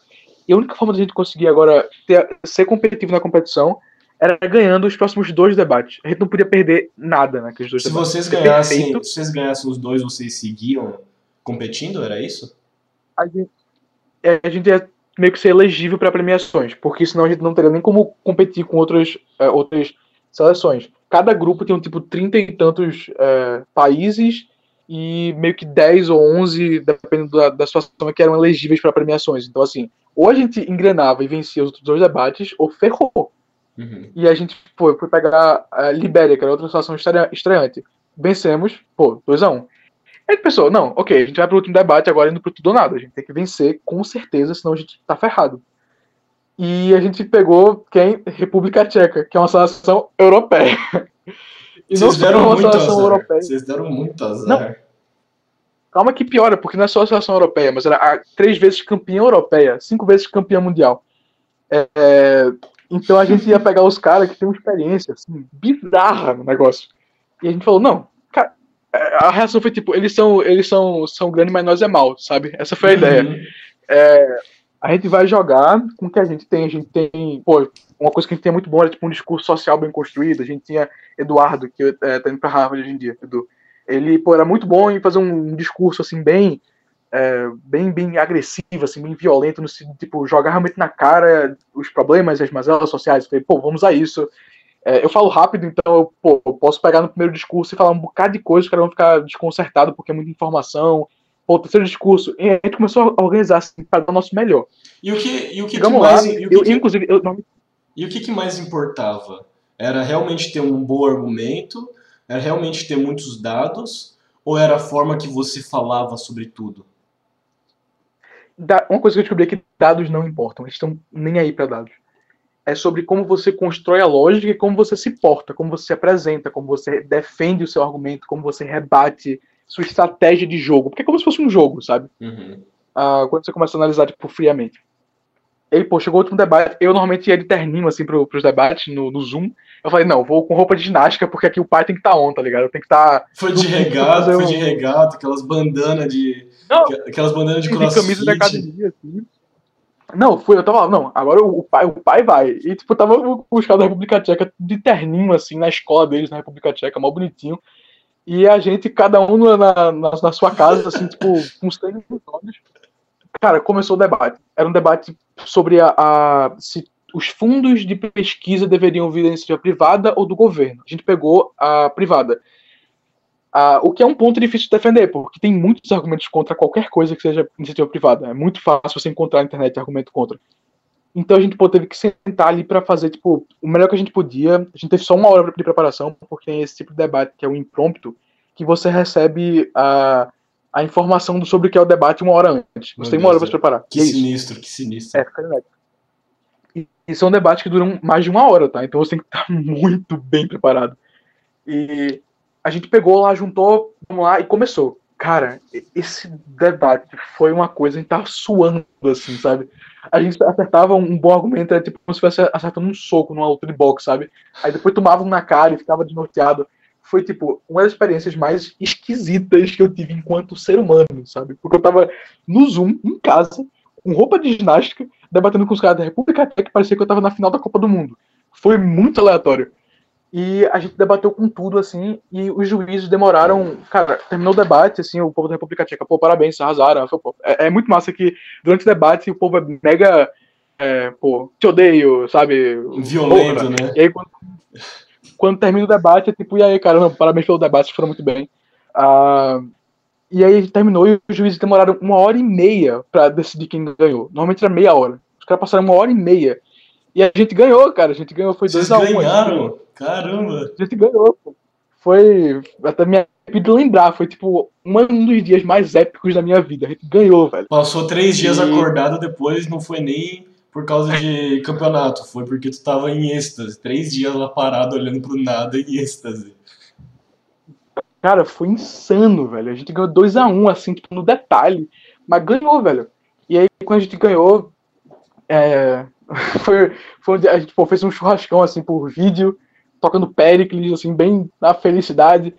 E a única forma da gente conseguir agora ter, ser competitivo na competição era ganhando os próximos dois debates. A gente não podia perder nada naqueles dois se debates. Vocês ganhassem, se vocês ganhassem os dois, vocês seguiam competindo? Era isso? A gente, é, a gente ia meio que ser elegível para premiações, porque senão a gente não teria nem como competir com outras, é, outras seleções. Cada grupo tem um tipo 30 e tantos é, países e meio que 10 ou 11, dependendo da, da situação, que eram elegíveis para premiações. Então, assim, ou a gente engrenava e vencia os outros dois debates, ou ferrou. Uhum. E a gente foi, foi pegar a Libéria, que era outra situação estreante. Vencemos, pô, 2x1. Um. Aí a pessoa, não, ok, a gente vai pro último debate agora indo pro tudo ou nada. A gente tem que vencer com certeza, senão a gente tá ferrado. E a gente pegou quem? República Tcheca, que é uma seleção europeia. E Vocês não deram uma muito seleção azar. europeia. Vocês deram muito azar. Não. Calma que piora, porque não é só a seleção europeia, mas era três vezes campeã europeia, cinco vezes campeã mundial. É, é, então a gente ia pegar os caras que têm uma experiência assim, bizarra no negócio. E a gente falou, não, a reação foi tipo, eles são, eles são, são grandes, mas nós é mal, sabe? Essa foi a uhum. ideia. É, a gente vai jogar com o que a gente tem. A gente tem, pô, uma coisa que a gente tem muito bom era tipo um discurso social bem construído. A gente tinha Eduardo, que é, tá indo pra Harvard hoje em dia, Edu. Ele, pô, era muito bom em fazer um, discurso assim, bem, é, bem, bem agressivo, assim, bem violento, no sentido, tipo, jogar realmente na cara os problemas e as mazelas sociais. Eu falei, pô, vamos a isso. É, eu falo rápido, então eu, pô, eu posso pegar no primeiro discurso e falar um bocado de coisas, os caras vão ficar desconcertados porque é muita informação. Pô, o terceiro discurso, e a gente começou a organizar assim, para dar o nosso melhor. E o que, e o que, que mais. Lá, e o que, eu, que, inclusive, eu. E o que, que mais importava? Era realmente ter um bom argumento? Era realmente ter muitos dados? Ou era a forma que você falava sobre tudo? Uma coisa que eu descobri é que dados não importam, eles estão nem aí para dados é sobre como você constrói a lógica e como você se porta, como você se apresenta, como você defende o seu argumento, como você rebate sua estratégia de jogo. Porque é como se fosse um jogo, sabe? Uhum. Uh, quando você começa a analisar, tipo, friamente. Ele, pô, chegou o último debate. Eu normalmente ia de terninho, assim, pro, pros debates no, no Zoom. Eu falei, não, vou com roupa de ginástica, porque aqui o pai tem que estar tá on, tá ligado? Eu tenho que estar. Tá foi de regata, foi de regata, aquelas bandanas de. Não, aquelas bandanas de crossfit. camisa da academia, assim. Não, fui, eu tava lá, não, agora o pai, o pai vai. E, tipo, tava os caras da República Tcheca de terninho, assim, na escola deles, na República Tcheca, mal bonitinho. E a gente, cada um na, na, na sua casa, assim, tipo, com os tênis nos olhos. Cara, começou o debate. Era um debate sobre a, a se os fundos de pesquisa deveriam vir da iniciativa privada ou do governo. A gente pegou a privada. Ah, o que é um ponto difícil de defender, porque tem muitos argumentos contra qualquer coisa que seja iniciativa privada. É muito fácil você encontrar na internet argumento contra. Então a gente pô, teve que sentar ali para fazer tipo o melhor que a gente podia. A gente teve só uma hora de preparação, porque tem esse tipo de debate que é o impromptu, que você recebe a, a informação sobre o que é o debate uma hora antes. Você Meu tem uma Deus hora para se preparar. Que é sinistro, que sinistro. É, e, e são debates que duram mais de uma hora, tá? Então você tem que estar muito bem preparado. E a gente pegou lá, juntou, vamos lá e começou. Cara, esse debate foi uma coisa, a gente tava suando, assim, sabe? A gente acertava um bom argumento, era tipo como se fosse acertando um soco numa luta de boxe, sabe? Aí depois tomava um na cara e ficava desnorteado. Foi, tipo, uma das experiências mais esquisitas que eu tive enquanto ser humano, sabe? Porque eu tava no Zoom, em casa, com roupa de ginástica, debatendo com os caras da República Tcheca, que parecia que eu tava na final da Copa do Mundo. Foi muito aleatório. E a gente debateu com tudo, assim, e os juízes demoraram. Cara, terminou o debate, assim, o povo da República Tcheca, pô, parabéns, arrasaram. Pô, é, é, muito massa que durante o debate o povo é mega. É, pô, te odeio, sabe? Violento, Porra. né? E aí quando, quando, termina o debate, é tipo, e aí, cara, não, parabéns pelo debate, foram muito bem. Ah, e aí terminou e os juízes demoraram uma hora e meia pra decidir quem ganhou. Normalmente era meia hora. Os caras passaram uma hora e meia. E a gente ganhou, cara. A gente ganhou, foi 2x1. Vocês ganharam? Um, Caramba! A gente ganhou, pô. Foi. Até me arrepio lembrar, foi tipo um dos dias mais épicos da minha vida. A gente ganhou, velho. Passou três dias e... acordado depois, não foi nem por causa de campeonato, foi porque tu tava em êxtase. Três dias lá parado olhando pro nada em êxtase. Cara, foi insano, velho. A gente ganhou 2x1, um, assim, tipo, no detalhe. Mas ganhou, velho. E aí, quando a gente ganhou, é... foi, foi, a gente pô, fez um churrascão, assim, por vídeo tocando Pericles, assim, bem na felicidade.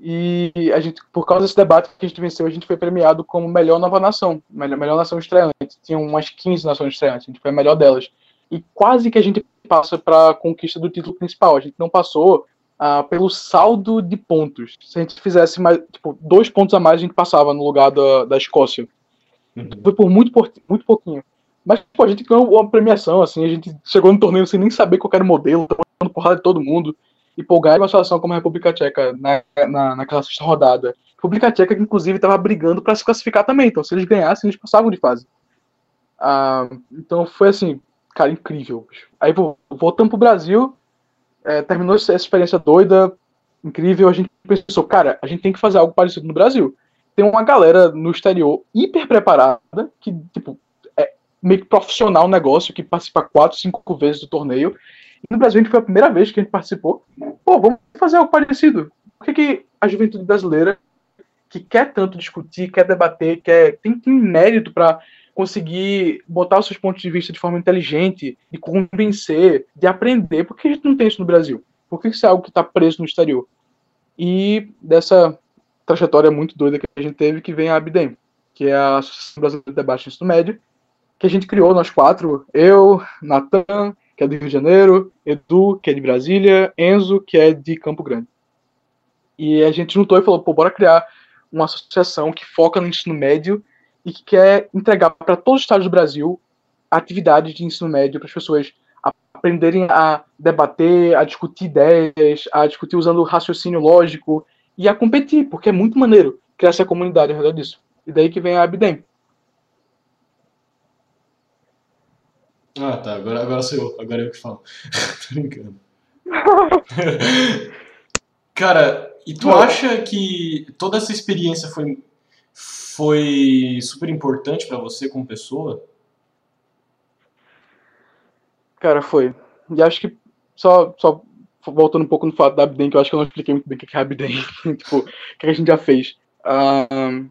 E a gente, por causa desse debate que a gente venceu, a gente foi premiado como melhor nova nação, melhor, melhor nação estreante. Tinham umas 15 nações estreantes, a gente foi a melhor delas. E quase que a gente passa para a conquista do título principal. A gente não passou ah, pelo saldo de pontos. Se a gente fizesse mais, tipo, dois pontos a mais, a gente passava no lugar da, da Escócia. Uhum. Foi por muito, muito pouquinho. Mas, pô, a gente ganhou uma premiação, assim, a gente chegou no torneio sem nem saber qual era o modelo, tomando porrada de todo mundo. E, ganhar uma situação como a República Tcheca na, na, naquela sexta rodada. República Tcheca, que inclusive estava brigando para se classificar também, então se eles ganhassem, eles passavam de fase. Ah, então foi assim, cara, incrível. Aí voltando pro Brasil, é, terminou essa experiência doida, incrível. A gente pensou, cara, a gente tem que fazer algo parecido no Brasil. Tem uma galera no exterior hiper preparada, que, tipo, meio que profissional o negócio, que participa quatro, cinco vezes do torneio. E no Brasil a gente foi a primeira vez que a gente participou. Pô, vamos fazer algo parecido. Por que, que a juventude brasileira, que quer tanto discutir, quer debater, quer tem, tem mérito para conseguir botar os seus pontos de vista de forma inteligente, de convencer, de aprender, por que a gente não tem isso no Brasil? Por que isso é algo que está preso no exterior? E dessa trajetória muito doida que a gente teve, que vem a ABDEM, que é a Associação Brasileira de Debate Ensino Médio, que a gente criou, nós quatro, eu, Natan, que é do Rio de Janeiro, Edu, que é de Brasília, Enzo, que é de Campo Grande. E a gente juntou e falou, pô, bora criar uma associação que foca no ensino médio e que quer entregar para todos os estados do Brasil atividades de ensino médio para as pessoas aprenderem a debater, a discutir ideias, a discutir usando raciocínio lógico e a competir, porque é muito maneiro criar essa comunidade ao redor disso. E daí que vem a Abdem. Ah, tá. Agora, agora sou eu. Agora eu que falo. Tô brincando. Cara, e tu acha que toda essa experiência foi, foi super importante para você como pessoa? Cara, foi. E acho que só, só voltando um pouco no fato da Abden, que eu acho que eu não expliquei muito bem o que é Abden. tipo, o que a gente já fez. Um,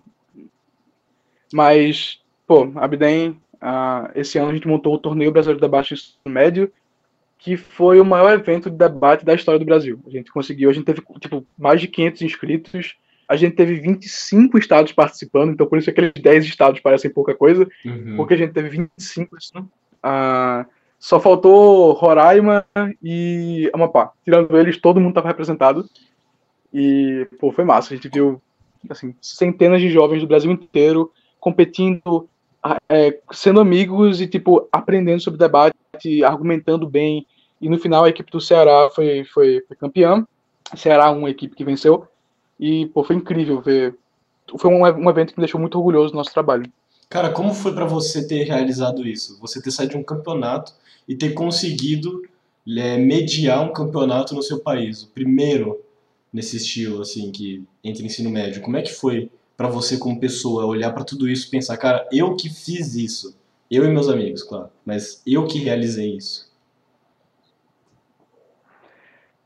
mas, pô, Abden Uh, esse ano a gente montou o Torneio Brasileiro de Debate Ensino Médio, que foi o maior evento de debate da história do Brasil. A gente conseguiu, a gente teve tipo, mais de 500 inscritos, a gente teve 25 estados participando, então por isso aqueles 10 estados parecem pouca coisa, uhum. porque a gente teve 25 isso, uh, só faltou Roraima e Amapá. Tirando eles, todo mundo estava representado. E, pô, foi massa. A gente viu, assim, centenas de jovens do Brasil inteiro competindo é, sendo amigos e, tipo, aprendendo sobre debate argumentando bem, e no final a equipe do Ceará foi, foi, foi campeã. Ceará, uma equipe que venceu, e pô, foi incrível ver. Foi um, um evento que me deixou muito orgulhoso do nosso trabalho. Cara, como foi para você ter realizado isso? Você ter saído de um campeonato e ter conseguido é, mediar um campeonato no seu país, o primeiro nesse estilo, assim, que entre ensino médio. Como é que foi para você como pessoa olhar para tudo isso e pensar, cara, eu que fiz isso, eu e meus amigos, claro, mas eu que realizei isso?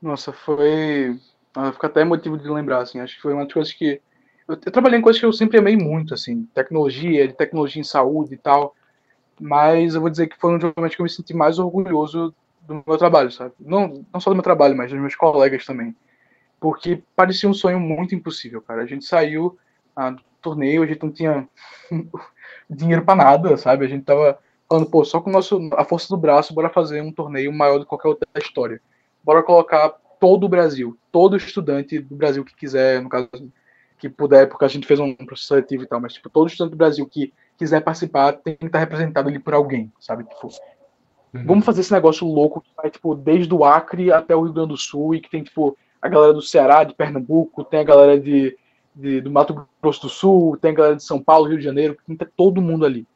Nossa, foi. Ah, fica até motivo de lembrar, assim. Acho que foi uma das coisas que. Eu, eu trabalhei em coisas que eu sempre amei muito, assim. Tecnologia, de tecnologia em saúde e tal. Mas eu vou dizer que foi um dos momentos que eu me senti mais orgulhoso do meu trabalho, sabe? Não, não só do meu trabalho, mas dos meus colegas também. Porque parecia um sonho muito impossível, cara. A gente saiu do torneio, a gente não tinha dinheiro para nada, sabe? A gente tava falando, pô, só com o nosso, a força do braço, bora fazer um torneio maior do que qualquer outra história. Bora colocar todo o Brasil, todo estudante do Brasil que quiser, no caso, que puder, porque a gente fez um processo seletivo e tal, mas, tipo, todo estudante do Brasil que quiser participar tem que estar representado ali por alguém, sabe? Tipo, uhum. vamos fazer esse negócio louco que vai, tipo, desde o Acre até o Rio Grande do Sul e que tem, tipo, a galera do Ceará, de Pernambuco, tem a galera de, de do Mato Grosso do Sul, tem a galera de São Paulo, Rio de Janeiro, que sinta todo mundo ali.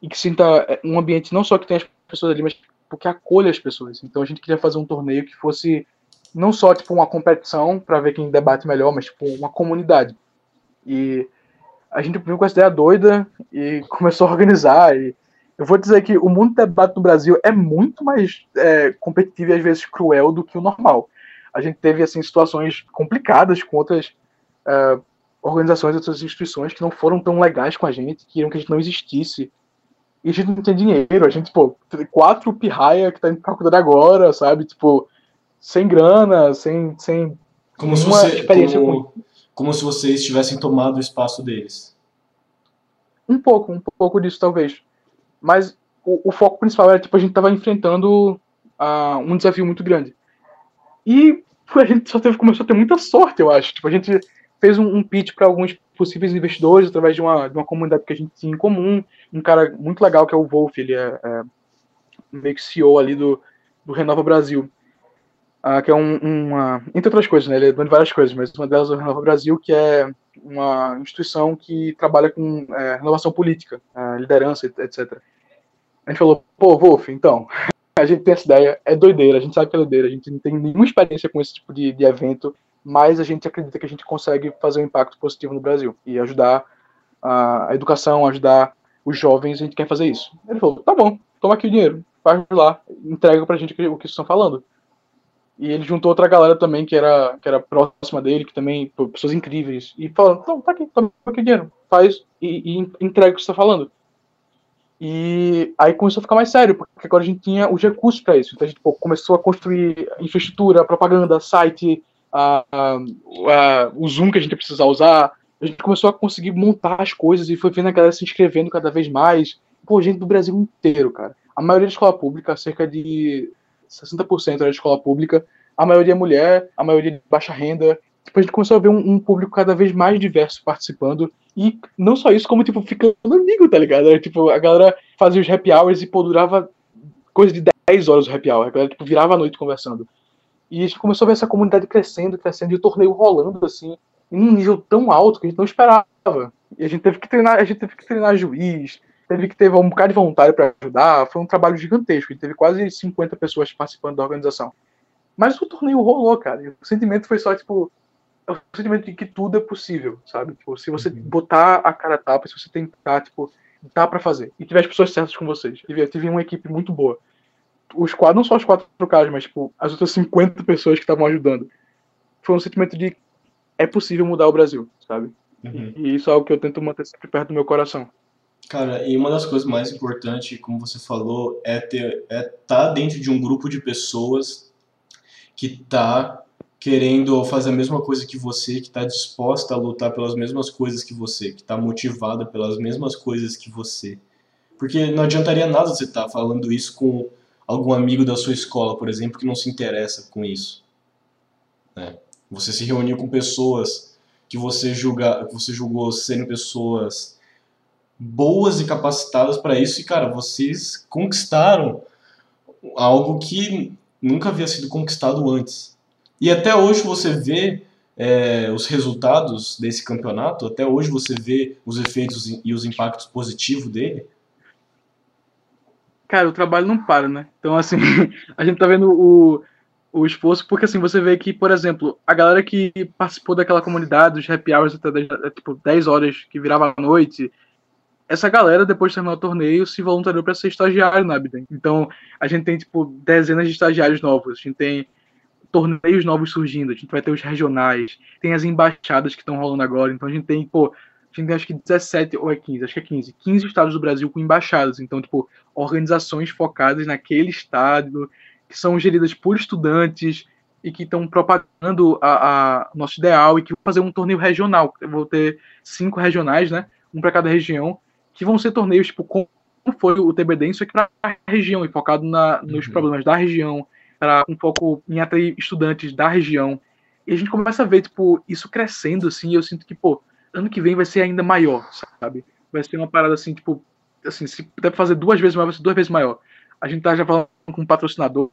E que sinta é, um ambiente não só que tem as pessoas ali, mas porque acolha as pessoas. Então a gente queria fazer um torneio que fosse não só tipo uma competição para ver quem debate melhor, mas tipo uma comunidade. E a gente viu com essa ideia doida e começou a organizar. E eu vou dizer que o mundo do debate no Brasil é muito mais é, competitivo e às vezes cruel do que o normal. A gente teve assim situações complicadas com outras é, organizações, outras instituições que não foram tão legais com a gente, que queriam que a gente não existisse e a gente não tinha dinheiro. A gente, pô, quatro pirraia que tá indo pra faculdade agora, sabe? Tipo, sem grana, sem. sem como se você, experiência como, com... como se vocês tivessem tomado o espaço deles. Um pouco, um pouco disso talvez. Mas o, o foco principal era, tipo, a gente tava enfrentando uh, um desafio muito grande. E a gente só teve, começou a ter muita sorte, eu acho. Tipo, a gente fez um, um pitch para alguns possíveis investidores através de uma, de uma comunidade que a gente tinha em comum. Um cara muito legal que é o Wolf, ele é, é meio que CEO ali do, do Renova Brasil. Uh, que é um, uma. Entre outras coisas, né? Ele é dono de várias coisas, mas uma delas é o Renova Brasil, que é uma instituição que trabalha com é, renovação política, é, liderança, etc. A gente falou, pô, Wolf, então, a gente tem essa ideia, é doideira, a gente sabe que é doideira, a gente não tem nenhuma experiência com esse tipo de, de evento, mas a gente acredita que a gente consegue fazer um impacto positivo no Brasil e ajudar a, educação, ajudar os jovens, a gente quer fazer isso. Ele falou, tá bom, toma aqui o dinheiro, faz lá, entrega pra gente o que vocês estão falando. E ele juntou outra galera também que era, que era próxima dele, que também, pessoas incríveis, e falou, não, tá aqui, toma aqui o dinheiro, faz e, e entrega o que você está falando. E aí começou a ficar mais sério, porque agora a gente tinha os recursos para isso. Então a gente pô, começou a construir infraestrutura, propaganda, site, a, a, o Zoom que a gente precisava usar. A gente começou a conseguir montar as coisas e foi vendo a galera se inscrevendo cada vez mais. Pô, gente do Brasil inteiro, cara. A maioria da escola pública, cerca de 60% era de escola pública. A maioria é mulher, a maioria de baixa renda. Tipo, a gente começou a ver um, um, público cada vez mais diverso participando. E não só isso, como, tipo, ficando amigo, tá ligado? Era, tipo, a galera fazia os happy hours e, pô, durava coisa de 10 horas o happy hour. A galera, tipo, virava a noite conversando. E a gente começou a ver essa comunidade crescendo, crescendo, e o torneio rolando assim, em um nível tão alto que a gente não esperava. E a gente teve que treinar, a gente teve que treinar juiz, teve que ter um bocado de voluntário para ajudar. Foi um trabalho gigantesco. E teve quase 50 pessoas participando da organização. Mas o torneio rolou, cara. E o sentimento foi só, tipo, é o sentimento de que tudo é possível, sabe? Tipo, se você uhum. botar a cara a tapa, se você tentar, tipo, dá para fazer. E tiver as pessoas certas com vocês. Eu tive uma equipe muito boa os quatro, não só os quatro caras, mas tipo, as outras 50 pessoas que estavam ajudando. Foi um sentimento de é possível mudar o Brasil, sabe? Uhum. E, isso é algo que eu tento manter sempre perto do meu coração. Cara, e uma das coisas mais importantes, como você falou, é ter é estar tá dentro de um grupo de pessoas que tá querendo fazer a mesma coisa que você, que está disposta a lutar pelas mesmas coisas que você, que está motivada pelas mesmas coisas que você. Porque não adiantaria nada você estar tá falando isso com algum amigo da sua escola, por exemplo, que não se interessa com isso. Né? Você se reuniu com pessoas que você, julga, que você julgou serem pessoas boas e capacitadas para isso, e cara, vocês conquistaram algo que nunca havia sido conquistado antes. E até hoje você vê é, os resultados desse campeonato, até hoje você vê os efeitos e os impactos positivos dele. Cara, o trabalho não para, né? Então, assim, a gente tá vendo o, o esforço, porque assim, você vê que, por exemplo, a galera que participou daquela comunidade, dos happy hours até 10, é, tipo, 10 horas, que virava a noite, essa galera, depois de terminar o torneio, se voluntariou para ser estagiário na Abden. Então, a gente tem, tipo, dezenas de estagiários novos, a gente tem torneios novos surgindo, a gente vai ter os regionais, tem as embaixadas que estão rolando agora, então a gente tem, pô, a gente tem acho que 17 ou é 15, acho que é 15, 15 estados do Brasil com embaixadas, então, tipo, organizações focadas naquele estado, que são geridas por estudantes e que estão propagando a, a, nosso ideal e que vão fazer um torneio regional. Vou ter cinco regionais, né? Um para cada região, que vão ser torneios tipo como foi o TBD, só que para a região e focado na, nos uhum. problemas da região, para um foco em atrair estudantes da região. E a gente começa a ver tipo isso crescendo assim. E eu sinto que pô, ano que vem vai ser ainda maior, sabe? Vai ser uma parada assim tipo assim, se puder fazer duas vezes maior, vai ser duas vezes maior. A gente tá já falando com um patrocinador,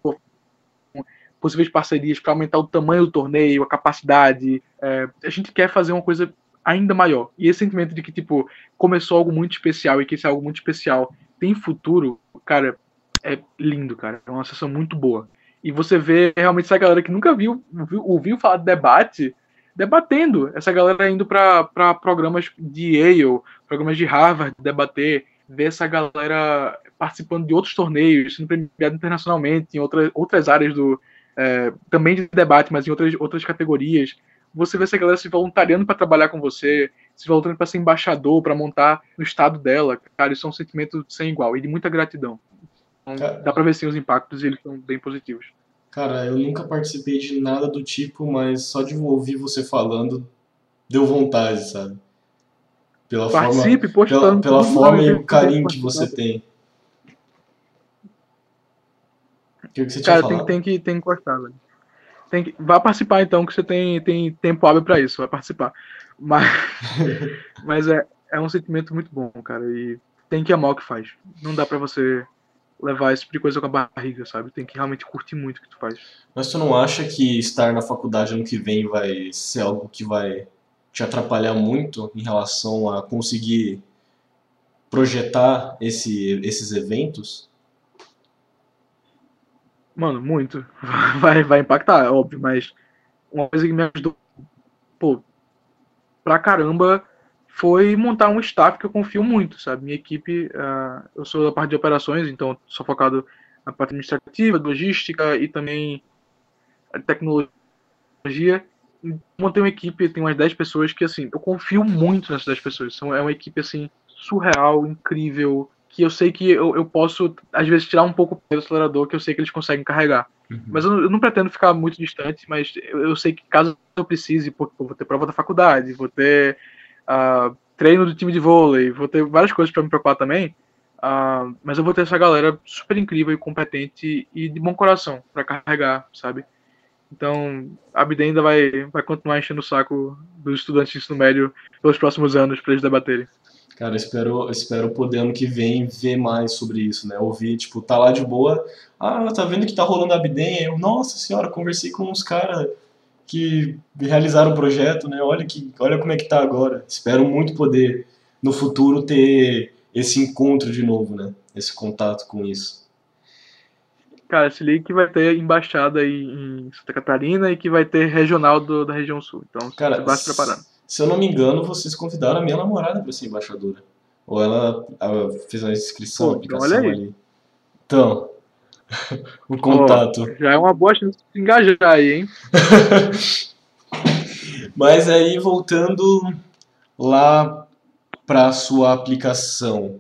possíveis parcerias para aumentar o tamanho do torneio, a capacidade. É, a gente quer fazer uma coisa ainda maior. E esse sentimento de que, tipo, começou algo muito especial e que esse algo muito especial tem futuro, cara, é lindo, cara. É uma sensação muito boa. E você vê realmente essa galera que nunca viu, viu ouviu falar de debate, debatendo. Essa galera indo para programas de Yale, programas de Harvard, debater ver essa galera participando de outros torneios, sendo premiado internacionalmente em outra, outras áreas do é, também de debate, mas em outras, outras categorias. Você vê essa galera se voluntariando para trabalhar com você, se voluntariando para ser embaixador, para montar no estado dela. Cara, isso é um sentimento sem igual e de muita gratidão. Então, dá para ver sim os impactos e eles são bem positivos. Cara, eu nunca participei de nada do tipo, mas só de ouvir você falando deu vontade, sabe? Pela Participe, forma, pela, pela forma e o carinho que você tem. O que, você Cara, tem, tem, que, tem que gostar, velho. Tem que, vai participar então, que você tem, tem tempo hábil para isso, vai participar. Mas, mas é, é um sentimento muito bom, cara. E tem que amar o que faz. Não dá para você levar esse tipo de coisa com a barriga, sabe? Tem que realmente curtir muito o que tu faz. Mas tu não acha que estar na faculdade ano que vem vai ser algo que vai te atrapalhar muito em relação a conseguir projetar esse, esses eventos? Mano, muito. Vai, vai impactar, é óbvio, mas uma coisa que me ajudou, pô, pra caramba foi montar um staff que eu confio muito, sabe? Minha equipe, uh, eu sou da parte de operações, então sou focado na parte administrativa, logística e também tecnologia montei uma equipe, tem umas 10 pessoas que, assim, eu confio muito nessas 10 pessoas. São, é uma equipe, assim, surreal, incrível, que eu sei que eu, eu posso, às vezes, tirar um pouco do acelerador, que eu sei que eles conseguem carregar. Uhum. Mas eu, eu, não pretendo ficar muito distante, mas eu, eu, sei que caso eu precise, pô, vou ter prova da faculdade, vou ter uh, treino do time de vôlei, vou ter várias coisas para me preocupar também, uh, mas eu vou ter essa galera super incrível e competente e de bom coração para carregar, sabe? Então, a BD ainda vai, vai continuar enchendo o saco dos estudantes de ensino médio pelos próximos anos para eles debaterem. Cara, espero, espero poder ano que vem ver mais sobre isso, né? Ouvir, tipo, tá lá de boa, ah, tá vendo que tá rolando a Abden? Eu, nossa senhora, conversei com uns caras que realizaram o projeto, né? Olha, que, olha como é que tá agora. Espero muito poder, no futuro, ter esse encontro de novo, né? Esse contato com isso. Cara, se liga que vai ter embaixada em Santa Catarina e que vai ter regional do, da região sul. Então, Cara, você vai se preparando. Se eu não me engano, vocês convidaram a minha namorada para ser embaixadora. Ou ela, ela fez a inscrição, Pô, então aplicação olha aí. ali. Então, o contato. Oh, já é uma boa chance de se engajar aí, hein? Mas aí, voltando lá para sua aplicação,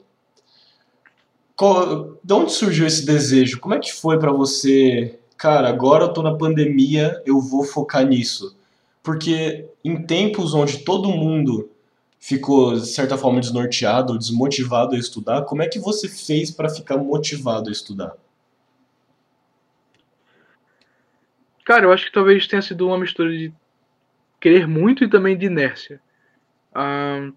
qual, de onde surgiu esse desejo? Como é que foi para você? Cara, agora eu tô na pandemia, eu vou focar nisso. Porque em tempos onde todo mundo ficou, de certa forma, desnorteado, desmotivado a estudar, como é que você fez para ficar motivado a estudar? Cara, eu acho que talvez tenha sido uma mistura de querer muito e também de inércia. Ah,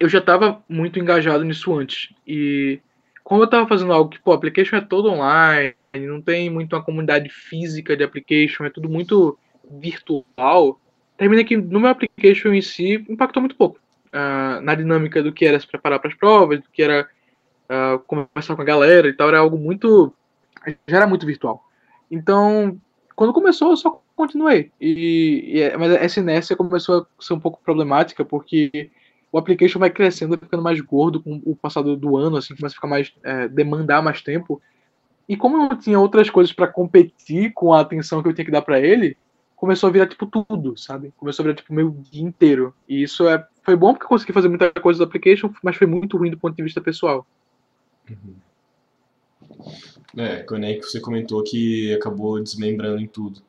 eu já estava muito engajado nisso antes. E como eu tava fazendo algo que, pô, application é todo online, não tem muito uma comunidade física de application, é tudo muito virtual. Termina que no meu application em si impactou muito pouco uh, na dinâmica do que era se preparar para as provas, do que era uh, conversar com a galera e tal, era algo muito. já era muito virtual. Então, quando começou, eu só continuei. E, e, é, mas essa inércia começou a ser um pouco problemática, porque o application vai crescendo, ficando mais gordo com o passado do ano, assim, começa a ficar mais. É, demandar mais tempo. E como eu tinha outras coisas para competir com a atenção que eu tinha que dar para ele, começou a virar tipo tudo, sabe? Começou a virar tipo meu dia inteiro. E isso é, foi bom porque eu consegui fazer muita coisa do application, mas foi muito ruim do ponto de vista pessoal. Uhum. É, quando é que você comentou que acabou desmembrando em tudo.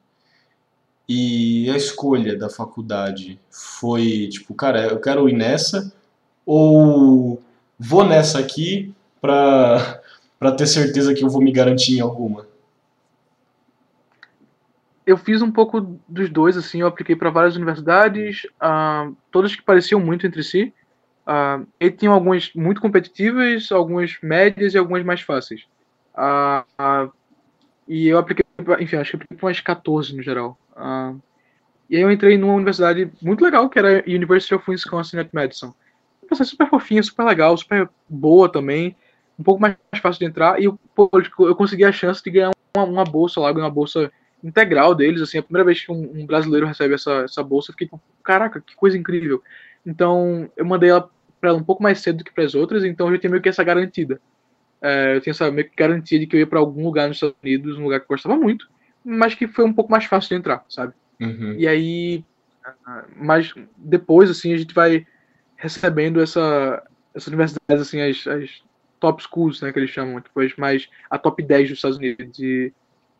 E a escolha da faculdade foi tipo, cara, eu quero ir nessa ou vou nessa aqui pra, pra ter certeza que eu vou me garantir em alguma? Eu fiz um pouco dos dois, assim, eu apliquei para várias universidades, uh, todas que pareciam muito entre si. Uh, e tinham algumas muito competitivas, algumas médias e algumas mais fáceis. Uh, e eu apliquei, enfim, acho que apliquei umas 14 no geral. Uh, e aí eu entrei numa universidade muito legal, que era a University of Wisconsin at Madison. Uma super fofinha, super legal, super boa também, um pouco mais fácil de entrar, e eu, eu consegui a chance de ganhar uma, uma bolsa lá, uma bolsa integral deles, assim, a primeira vez que um, um brasileiro recebe essa, essa bolsa, eu fiquei tipo, caraca, que coisa incrível. Então, eu mandei ela para ela um pouco mais cedo do que para as outras, então eu já tinha meio que essa garantida. É, eu tinha essa meio que garantia de que eu ia para algum lugar nos Estados Unidos, um lugar que eu gostava muito, mas que foi um pouco mais fácil de entrar, sabe? Uhum. E aí, mas depois, assim, a gente vai recebendo essa, essas universidades, assim, as, as top schools, né, que eles chamam, depois mais a top 10 dos Estados Unidos. E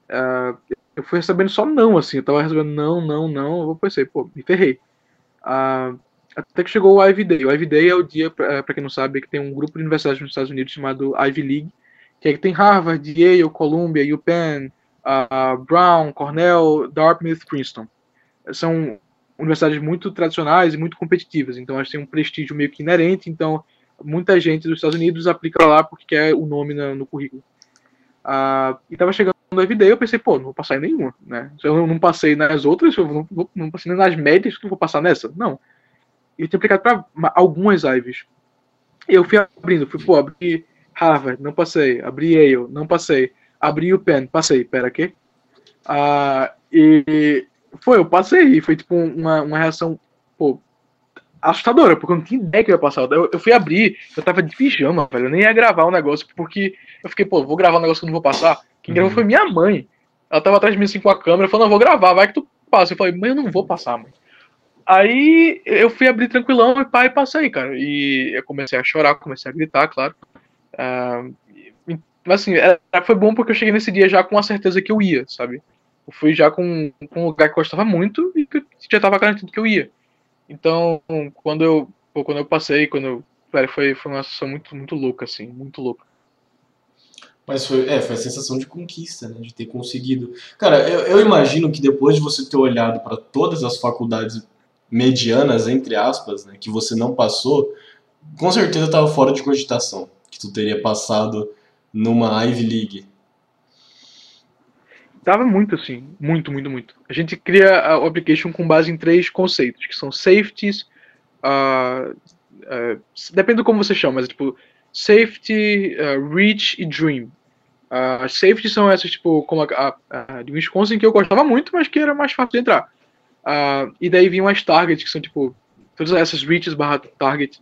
uh, eu fui recebendo só não, assim, eu tava recebendo não, não, não, eu pensei, pô, me ferrei. Uh, até que chegou o Ivy Day. O Ivy Day é o dia, para quem não sabe, que tem um grupo de universidades nos Estados Unidos chamado Ivy League, que é que tem Harvard, Yale, Columbia, UPenn, uh, Brown, Cornell, Dartmouth, Princeton. São universidades muito tradicionais e muito competitivas, então elas têm um prestígio meio que inerente, então muita gente dos Estados Unidos aplica lá porque quer o nome na, no currículo. Uh, e estava chegando no Everyday, eu pensei, pô, não vou passar em nenhuma, né? Se eu não passei nas outras, eu não, não, passei nas médias, não vou passar nessa? Não. E eu tinha aplicado para algumas. E eu fui abrindo, fui, pô, abri Harvard, não passei. Abri Yale, não passei. Abri o Penn, passei. Pera, aqui. Ah, e foi, eu passei. E foi tipo uma, uma reação, pô, assustadora, porque eu não tinha ideia que eu ia passar. Eu, eu fui abrir, eu tava de pijama, velho. Eu nem ia gravar o um negócio, porque eu fiquei, pô, vou gravar um negócio que eu não vou passar. Quem gravou uhum. foi minha mãe. Ela tava atrás de mim assim com a câmera, falou, não, vou gravar, vai que tu passa. Eu falei, mãe, eu não vou passar, mãe. Aí eu fui abrir tranquilão e pai passei, cara. E eu comecei a chorar, comecei a gritar, claro. Uh, mas assim, era, foi bom porque eu cheguei nesse dia já com a certeza que eu ia, sabe? Eu fui já com, com um lugar que gostava muito e que já tava garantido que eu ia. Então, quando eu, quando eu passei, quando eu, foi, foi uma sensação muito, muito louca, assim, muito louca. Mas foi, é, foi a sensação de conquista, né? De ter conseguido. Cara, eu, eu imagino que depois de você ter olhado para todas as faculdades medianas, entre aspas, né, que você não passou, com certeza estava fora de cogitação que tu teria passado numa Ivy League. Tava muito assim, muito, muito, muito. A gente cria o application com base em três conceitos, que são safeties, uh, uh, depende do como você chama, mas tipo safety, uh, reach e dream. As safeties são essas, tipo, como a, a, a de Wisconsin, que eu gostava muito, mas que era mais fácil de entrar. Uh, e daí vinham as targets, que são tipo, todas essas reaches barra target,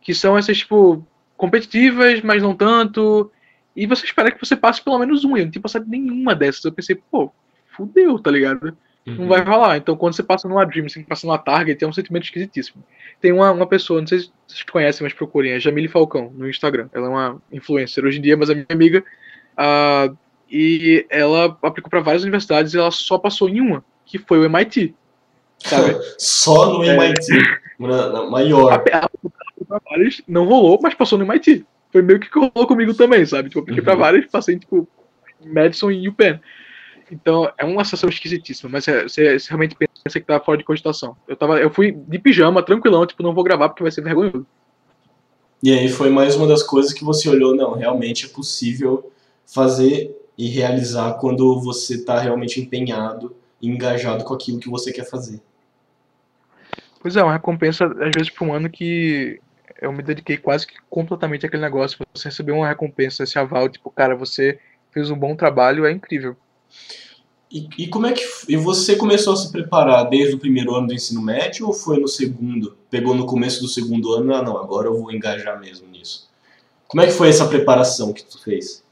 que são essas, tipo, competitivas, mas não tanto. E você espera que você passe pelo menos uma. Eu não tinha passado nenhuma dessas. Eu pensei, pô, fudeu, tá ligado? Uhum. Não vai rolar. Então quando você passa numa Dream, você passa numa Target, é um sentimento esquisitíssimo. Tem uma, uma pessoa, não sei se vocês conhecem, mas procurem, é Jamile Falcão, no Instagram. Ela é uma influencer hoje em dia, mas é minha amiga. Uh, e ela aplicou para várias universidades e ela só passou em uma, que foi o MIT. Sabe? Só no MIT, é. na, na maior. A, não rolou, mas passou no MIT. Foi meio que rolou comigo também, sabe? Tipo, eu apliquei uhum. pra várias, passei, tipo, Madison e UPenn. Então, é uma sensação esquisitíssima, mas é, você, você, realmente pensa que tá fora de cogitação. Eu, tava, eu fui de pijama, tranquilão, tipo, não vou gravar porque vai ser vergonhoso. E aí foi mais uma das coisas que você olhou, não, realmente é possível fazer e realizar quando você está realmente empenhado e engajado com aquilo que você quer fazer. Pois é, uma recompensa, às vezes, para um ano que eu me dediquei quase que completamente àquele negócio. Você receber uma recompensa, esse aval, tipo, cara, você fez um bom trabalho, é incrível. E, e como é que e você começou a se preparar desde o primeiro ano do ensino médio ou foi no segundo? Pegou no começo do segundo ano, ah não, agora eu vou engajar mesmo nisso. Como é que foi essa preparação que tu fez?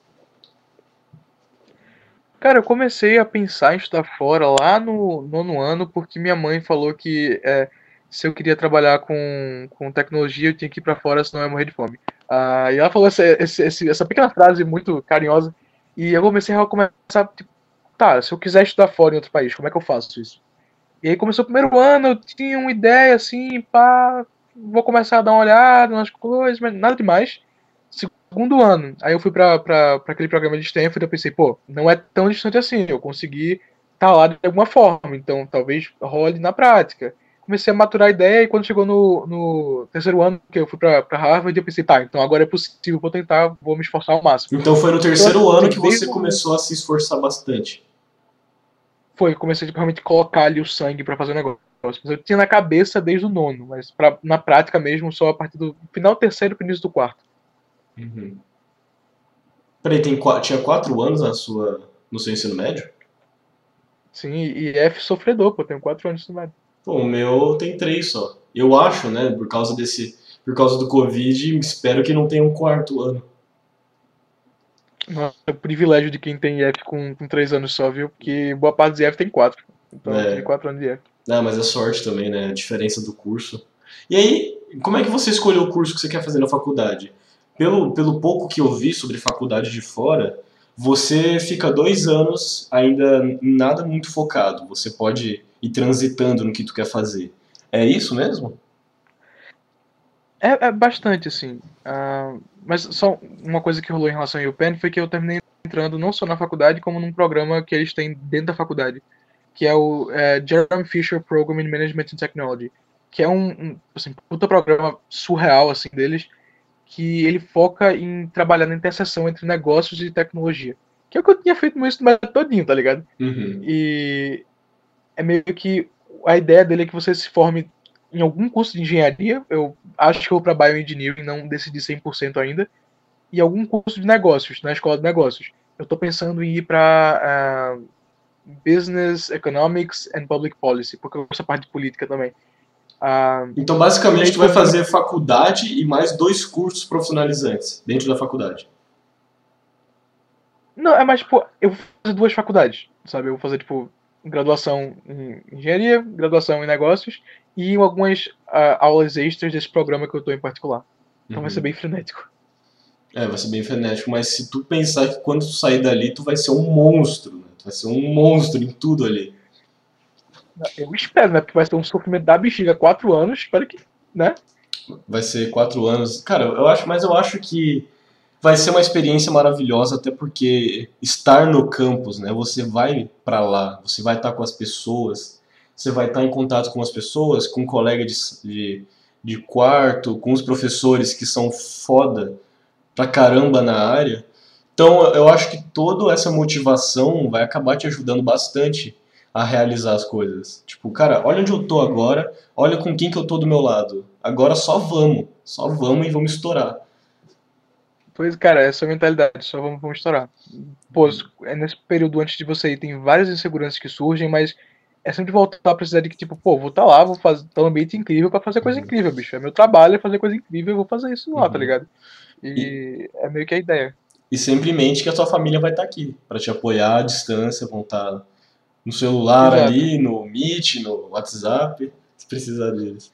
Cara, eu comecei a pensar em estudar fora lá no nono ano porque minha mãe falou que é, se eu queria trabalhar com, com tecnologia eu tinha que ir para fora senão eu ia morrer de fome. Ah, e ela falou essa, essa, essa pequena frase muito carinhosa e eu comecei a começar, tipo, tá, se eu quiser estudar fora em outro país, como é que eu faço isso? E aí começou o primeiro ano, eu tinha uma ideia assim, pá, vou começar a dar uma olhada nas coisas, mas nada demais. Segundo ano, aí eu fui para aquele programa de Stanford eu pensei, pô, não é tão distante assim, eu consegui estar tá lá de alguma forma, então talvez role na prática. Comecei a maturar a ideia e quando chegou no, no terceiro ano, que eu fui para Harvard, eu pensei, tá, então agora é possível, vou tentar, vou me esforçar ao máximo. Então foi no terceiro então, ano que você começou a se esforçar bastante foi, comecei tipo, realmente colocar ali o sangue para fazer o negócio. Eu tinha na cabeça desde o nono, mas pra, na prática mesmo só a partir do final do terceiro e início do quarto. Uhum. Peraí, tem, tinha quatro anos na sua, no seu ensino médio? Sim, e F sofredor, pô, tenho quatro anos no ensino médio. Pô, o meu tem três só. Eu acho, né, por causa desse, por causa do Covid, espero que não tenha um quarto ano. É o privilégio de quem tem IF com, com 3 anos só, viu? Porque boa parte dos IF tem 4. Então é. tem 4 anos de IF. Não, mas é sorte também, né? A diferença do curso. E aí, como é que você escolheu o curso que você quer fazer na faculdade? Pelo, pelo pouco que eu vi sobre faculdade de fora, você fica dois anos ainda nada muito focado. Você pode ir transitando no que tu quer fazer. É isso mesmo? É, é bastante, assim. Uh, mas só uma coisa que rolou em relação ao UPenn foi que eu terminei entrando não só na faculdade, como num programa que eles têm dentro da faculdade, que é o é, Jeremy Fisher Program in Management and Technology, que é um, um assim, puta programa surreal, assim, deles, que ele foca em trabalhar na interseção entre negócios e tecnologia. Que é o que eu tinha feito no ensino médio todinho, tá ligado? Uhum. E é meio que a ideia dele é que você se forme em algum curso de engenharia, eu acho que eu vou para bioengineering, não decidi 100% ainda, e algum curso de negócios, na escola de negócios. Eu estou pensando em ir para uh, Business Economics and Public Policy, porque eu gosto da parte de política também. Uh, então, basicamente, tu vai fazer faculdade e mais dois cursos profissionalizantes dentro da faculdade. Não, é mais, tipo, eu vou fazer duas faculdades, sabe? Eu vou fazer, tipo, graduação em engenharia, graduação em negócios e algumas uh, aulas extras desse programa que eu estou em particular. Então uhum. vai ser bem frenético. É, vai ser bem frenético, mas se tu pensar que quando tu sair dali, tu vai ser um monstro, né? Tu vai ser um monstro em tudo ali. Eu espero, né? Porque vai ser um sofrimento da bexiga quatro anos, espero que, né? Vai ser quatro anos. Cara, eu acho, mas eu acho que vai ser uma experiência maravilhosa, até porque estar no campus, né? Você vai para lá, você vai estar com as pessoas, você vai estar em contato com as pessoas, com um colega de, de, de quarto, com os professores que são foda pra caramba na área. Então eu acho que toda essa motivação vai acabar te ajudando bastante a realizar as coisas. Tipo, cara, olha onde eu tô agora, olha com quem que eu tô do meu lado. Agora só vamos, só vamos e vamos estourar. Pois, cara, essa é a mentalidade, só vamos, vamos estourar. Pô, é nesse período antes de você ir, tem várias inseguranças que surgem, mas é sempre voltar a precisar de que, tipo, pô, vou estar tá lá, vou fazer tá um ambiente incrível para fazer coisa uhum. incrível, bicho. É meu trabalho é fazer coisa incrível, eu vou fazer isso lá, tá uhum. tá ligado? E, e, é meio que a ideia. E sempre mente que a sua família vai estar tá aqui, para te apoiar à distância, vão estar tá no celular Exato. ali, no Meet, no WhatsApp, se precisar deles.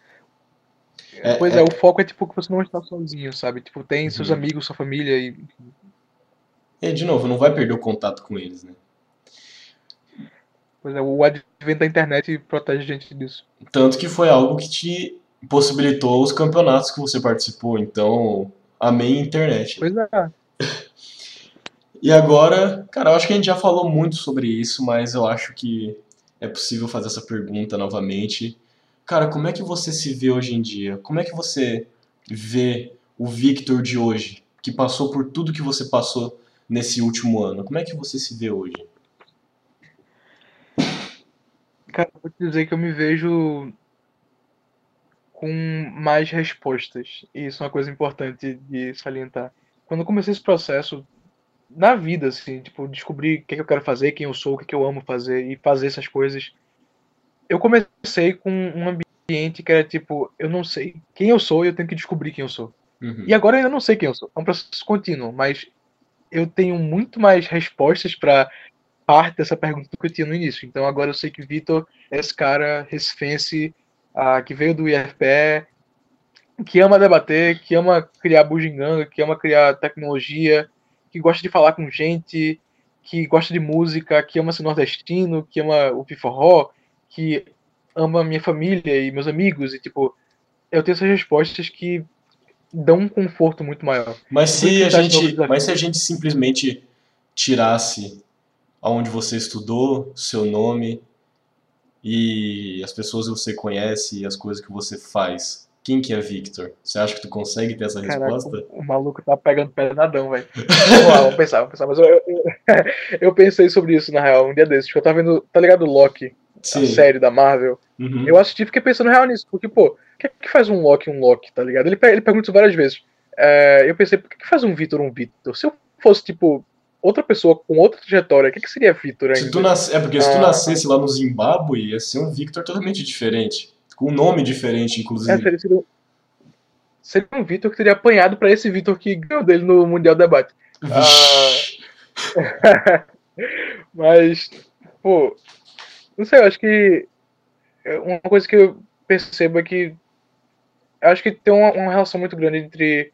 É, pois é, é, o foco é tipo que você não está sozinho, sabe? Tipo, tem seus uhum. amigos, sua família e. É, de novo, não vai perder o contato com eles, né? Pois é, o advento da internet protege a gente disso. Tanto que foi algo que te possibilitou os campeonatos que você participou, então amei a internet. Pois é. E agora, cara, eu acho que a gente já falou muito sobre isso, mas eu acho que é possível fazer essa pergunta novamente. Cara, como é que você se vê hoje em dia? Como é que você vê o Victor de hoje, que passou por tudo que você passou nesse último ano? Como é que você se vê hoje? Cara, vou te dizer que eu me vejo com mais respostas. E isso é uma coisa importante de salientar. Quando eu comecei esse processo, na vida, assim, tipo, descobrir o que, é que eu quero fazer, quem eu sou, o que, é que eu amo fazer e fazer essas coisas. Eu comecei com um ambiente que era tipo, eu não sei quem eu sou e eu tenho que descobrir quem eu sou. Uhum. E agora eu ainda não sei quem eu sou. É um processo contínuo, mas eu tenho muito mais respostas para parte dessa pergunta que eu tinha no início. Então agora eu sei que Vitor é esse cara recifense uh, que veio do IFPE, que ama debater, que ama criar bugiganga, que ama criar tecnologia, que gosta de falar com gente, que gosta de música, que ama ser nordestino, que ama o piforró, que ama minha família e meus amigos, e tipo, eu tenho essas respostas que dão um conforto muito maior. Mas se a gente, mas se a gente simplesmente tirasse aonde você estudou, seu nome e as pessoas que você conhece e as coisas que você faz, quem que é Victor? Você acha que tu consegue ter essa Caraca, resposta? O, o, maluco tá pegando pesadão, velho. vamos lá, vamos pensar, vamos pensar. Mas eu, eu, eu, pensei sobre isso, na real, um dia desses. Tipo, eu tava vendo, tá ligado, Loki, Sim. a série da Marvel. Uhum. Eu assisti e fiquei pensando real nisso, porque, pô, o que, é que faz um Loki um Loki, tá ligado? Ele, ele pergunta isso várias vezes. É, eu pensei, por que, que faz um Victor um Victor? Se eu fosse, tipo, outra pessoa com outra trajetória, o que, que seria Victor ainda? Se tu nasce... É porque se tu ah. nascesse lá no Zimbábue, ia ser um Victor totalmente diferente. Com um nome diferente, inclusive. É, seria, seria, seria um Vitor que teria apanhado para esse Vitor que ganhou dele no Mundial Debate. Ah, mas, pô, não sei, eu acho que uma coisa que eu percebo é que acho que tem uma, uma relação muito grande entre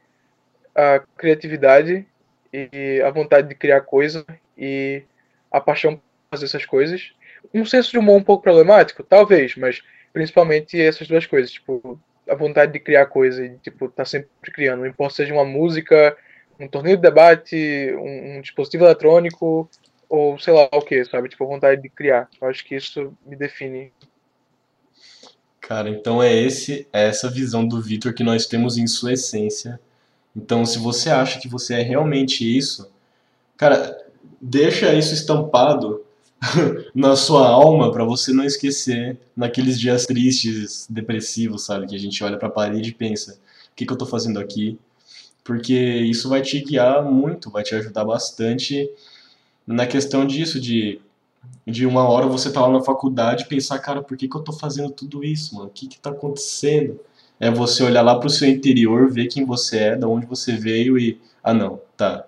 a criatividade e a vontade de criar coisa e a paixão por fazer essas coisas. Um senso de humor um pouco problemático, talvez, mas principalmente essas duas coisas, tipo, a vontade de criar coisa e, tipo, tá sempre criando. Não importa seja uma música, um torneio de debate, um, um, dispositivo eletrônico, ou sei lá o que, sabe? Tipo, vontade de criar. Eu acho que isso me define. Cara, então é esse é essa visão do Victor que nós temos em sua essência. Então, se você acha que você é realmente isso, cara, deixa isso estampado na sua alma para você não esquecer naqueles dias tristes, depressivos, sabe? Que a gente olha para a parede e pensa: o que, que eu estou fazendo aqui? Porque isso vai te guiar muito, vai te ajudar bastante na questão disso, de, de uma hora você tá lá na faculdade e pensar: cara, por que, que eu estou fazendo tudo isso, mano? O que está acontecendo? É você olhar lá para o seu interior, ver quem você é, de onde você veio e. Ah, não, tá.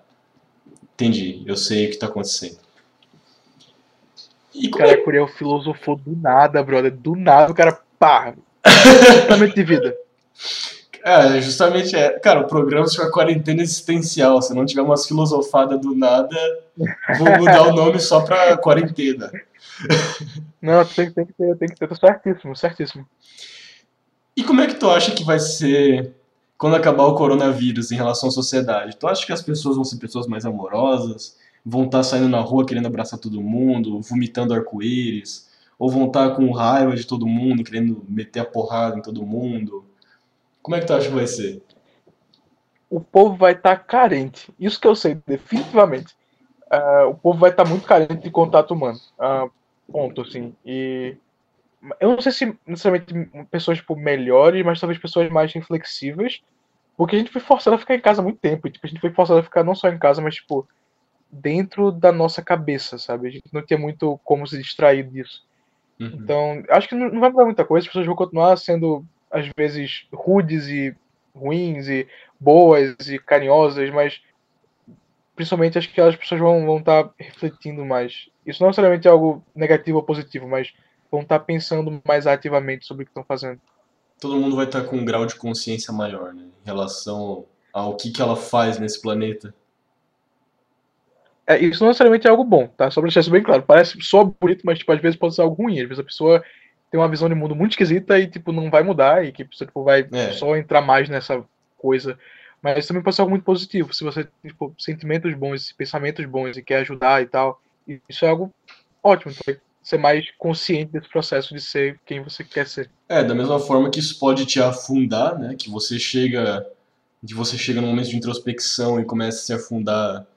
Entendi, eu sei o que está acontecendo. E o cara, é... Curiel filosofou do nada, brother. Do nada o cara, pá, pensamento de vida. É, justamente é. Cara, o programa se chama Quarentena Existencial. Se não tiver umas filosofadas do nada, vou mudar o nome só pra quarentena. Não, tem, tem que ter, tem que ter. Tô certíssimo, certíssimo. E como é que tu acha que vai ser quando acabar o coronavírus em relação à sociedade? Tu acha que as pessoas vão ser pessoas mais amorosas? vão estar tá saindo na rua querendo abraçar todo mundo, vomitando arco-íris, ou vão estar tá com raiva de todo mundo, querendo meter a porrada em todo mundo. Como é que tu acha que vai ser? O povo vai estar tá carente. Isso que eu sei, definitivamente. Uh, o povo vai estar tá muito carente de contato humano. Uh, ponto, assim. E eu não sei se necessariamente pessoas tipo, melhores, mas talvez pessoas mais inflexíveis. Porque a gente foi forçado a ficar em casa há muito tempo. E, tipo, a gente foi forçado a ficar não só em casa, mas tipo, dentro da nossa cabeça, sabe? A gente não tinha muito como se distrair disso. Uhum. Então, acho que não vai mudar muita coisa, as pessoas vão continuar sendo, às vezes, rudes e ruins, e boas e carinhosas, mas principalmente acho que as pessoas vão, vão estar tá refletindo mais. Isso não necessariamente é algo negativo ou positivo, mas vão estar tá pensando mais ativamente sobre o que estão fazendo. Todo mundo vai estar tá com um grau de consciência maior, né? Em relação ao que, que ela faz nesse planeta. É, isso não necessariamente é algo bom, tá? Só pra deixar isso bem claro. Parece só bonito, mas tipo, às vezes pode ser algo ruim. Às vezes a pessoa tem uma visão de mundo muito esquisita e tipo, não vai mudar e que pessoa tipo, vai é. só entrar mais nessa coisa. Mas também pode ser algo muito positivo. Se você tem tipo, sentimentos bons, pensamentos bons e quer ajudar e tal, isso é algo ótimo. Então, ser mais consciente desse processo de ser quem você quer ser. É, da mesma forma que isso pode te afundar, né? Que você chega, que você chega num momento de introspecção e começa a se afundar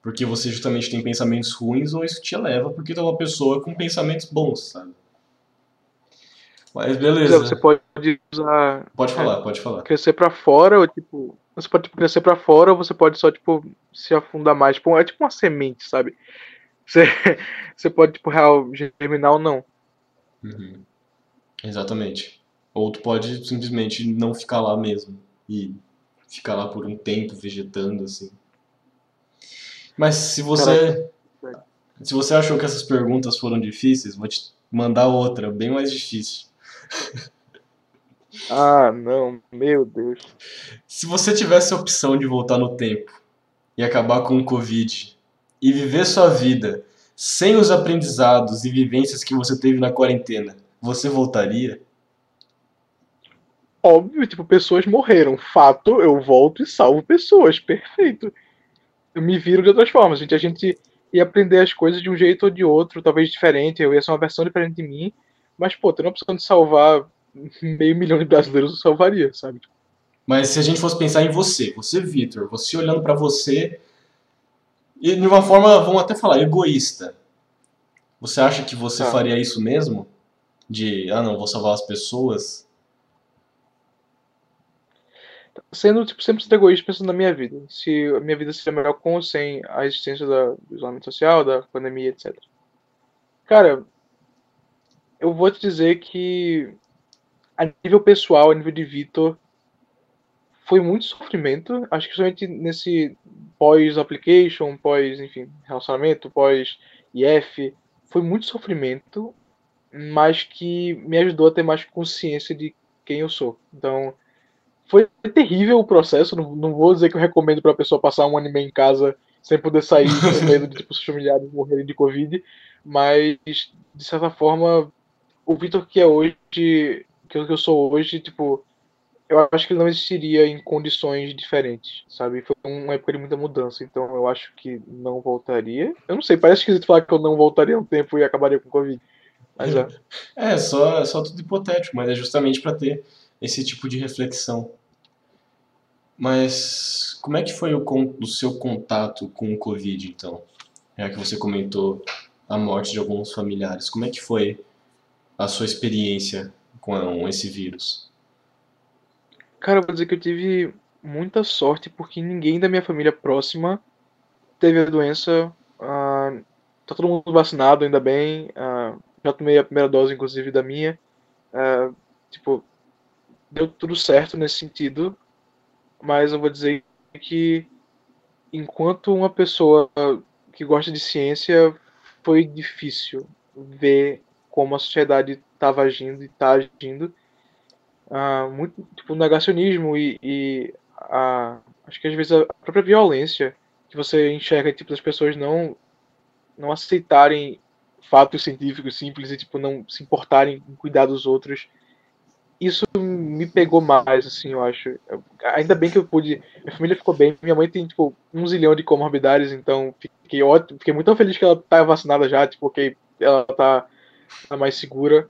porque você justamente tem pensamentos ruins ou isso te eleva porque tu é uma pessoa com pensamentos bons, sabe? Mas beleza. Você pode usar. Pode falar, pode falar. Crescer pra fora, ou tipo. Você pode tipo, crescer pra fora ou você pode só, tipo, se afundar mais. Tipo, é tipo uma semente, sabe? Você, você pode, tipo, real, germinar ou não. Uhum. Exatamente. Ou tu pode simplesmente não ficar lá mesmo. E ficar lá por um tempo vegetando, assim. Mas se você. Se você achou que essas perguntas foram difíceis, vou te mandar outra, bem mais difícil. Ah, não, meu Deus. Se você tivesse a opção de voltar no tempo e acabar com o Covid e viver sua vida sem os aprendizados e vivências que você teve na quarentena, você voltaria? Óbvio, tipo, pessoas morreram. Fato, eu volto e salvo pessoas. Perfeito. Eu me viro de outras formas. Gente, a gente ia aprender as coisas de um jeito ou de outro, talvez diferente. Eu ia ser uma versão diferente de mim. Mas, pô, tendo a opção de salvar meio milhão de brasileiros, eu salvaria, sabe? Mas se a gente fosse pensar em você, você, Vitor, você olhando para você, e de uma forma, vamos até falar, egoísta, você acha que você ah. faria isso mesmo? De, ah não, vou salvar as pessoas? Sendo, tipo, sempre egoísta pensando na minha vida. Se a minha vida seria melhor com ou sem a existência da, do isolamento social, da pandemia, etc. Cara, eu vou te dizer que a nível pessoal, a nível de Vitor, foi muito sofrimento. Acho que somente nesse pós-application, pós, enfim, relacionamento, pós-IF, foi muito sofrimento, mas que me ajudou a ter mais consciência de quem eu sou. Então, foi terrível o processo. Não, não vou dizer que eu recomendo para a pessoa passar um anime em casa sem poder sair com medo de tipo, seus familiares morrerem de Covid, mas de certa forma, o Vitor que é hoje que eu, que eu sou hoje, tipo, eu acho que ele não existiria em condições diferentes, sabe? Foi uma época de muita mudança, então eu acho que não voltaria. Eu não sei, parece esquisito falar que eu não voltaria um tempo e acabaria com Covid. Mas é. É, só, só tudo hipotético, mas é justamente para ter esse tipo de reflexão. Mas como é que foi o, o seu contato com o Covid, então? Já que você comentou a morte de alguns familiares, como é que foi a sua experiência com esse vírus? Cara, eu vou dizer que eu tive muita sorte porque ninguém da minha família próxima teve a doença. Uh, tá todo mundo vacinado, ainda bem. Uh, já tomei a primeira dose, inclusive, da minha. Uh, tipo, deu tudo certo nesse sentido. Mas eu vou dizer que enquanto uma pessoa que gosta de ciência, foi difícil ver como a sociedade estava agindo e está agindo. Uh, muito tipo negacionismo e, e a, acho que às vezes a própria violência que você enxerga tipo as pessoas não não aceitarem fatos científicos simples e tipo não se importarem em cuidar dos outros isso me pegou mais assim eu acho ainda bem que eu pude minha família ficou bem minha mãe tem tipo um zilhão de comorbidades então fiquei ótimo fiquei muito feliz que ela tá vacinada já tipo que ela tá, tá mais segura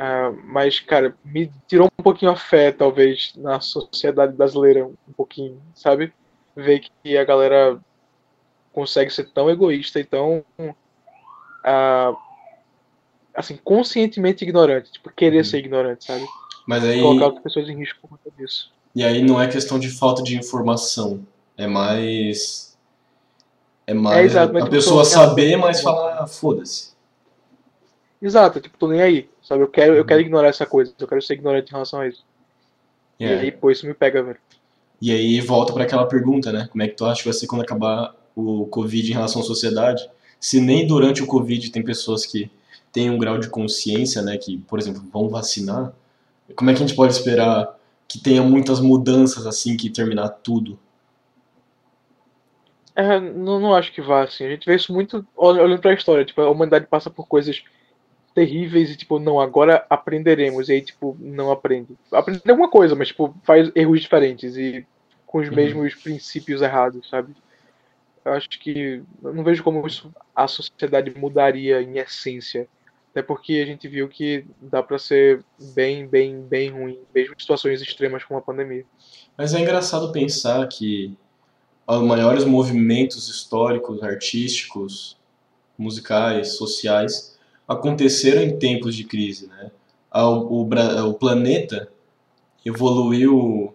Uh, mas, cara, me tirou um pouquinho a fé, talvez, na sociedade brasileira, um pouquinho, sabe? Ver que a galera consegue ser tão egoísta e tão. Uh, assim, conscientemente ignorante. Tipo, querer uhum. ser ignorante, sabe? Mas aí. Colocar outras pessoas em risco por conta disso. E aí não é questão de falta de informação. É mais. É mais é, a, a pessoa saber, mas falar, ah, foda-se. Exato, tipo, tô nem aí. Sabe? Eu quero, eu quero uhum. ignorar essa coisa, eu quero ser ignorante em relação a isso. E é. aí, pô, isso me pega, velho. E aí volta para aquela pergunta, né? Como é que tu acha que vai ser quando acabar o Covid em relação à sociedade? Se nem durante o Covid tem pessoas que têm um grau de consciência, né? Que, por exemplo, vão vacinar. Como é que a gente pode esperar que tenha muitas mudanças assim que terminar tudo? É, não, não acho que vá assim. A gente vê isso muito olhando para a história. Tipo, a humanidade passa por coisas terríveis e, tipo, não, agora aprenderemos. E aí, tipo, não aprende. Aprende alguma coisa, mas, tipo, faz erros diferentes e com os uhum. mesmos princípios errados, sabe? Eu acho que. Eu não vejo como isso a sociedade mudaria em essência. Até porque a gente viu que dá para ser bem, bem, bem ruim, mesmo em situações extremas como a pandemia. Mas é engraçado pensar que os maiores movimentos históricos, artísticos, musicais, sociais aconteceram em tempos de crise, né? O, o, o planeta evoluiu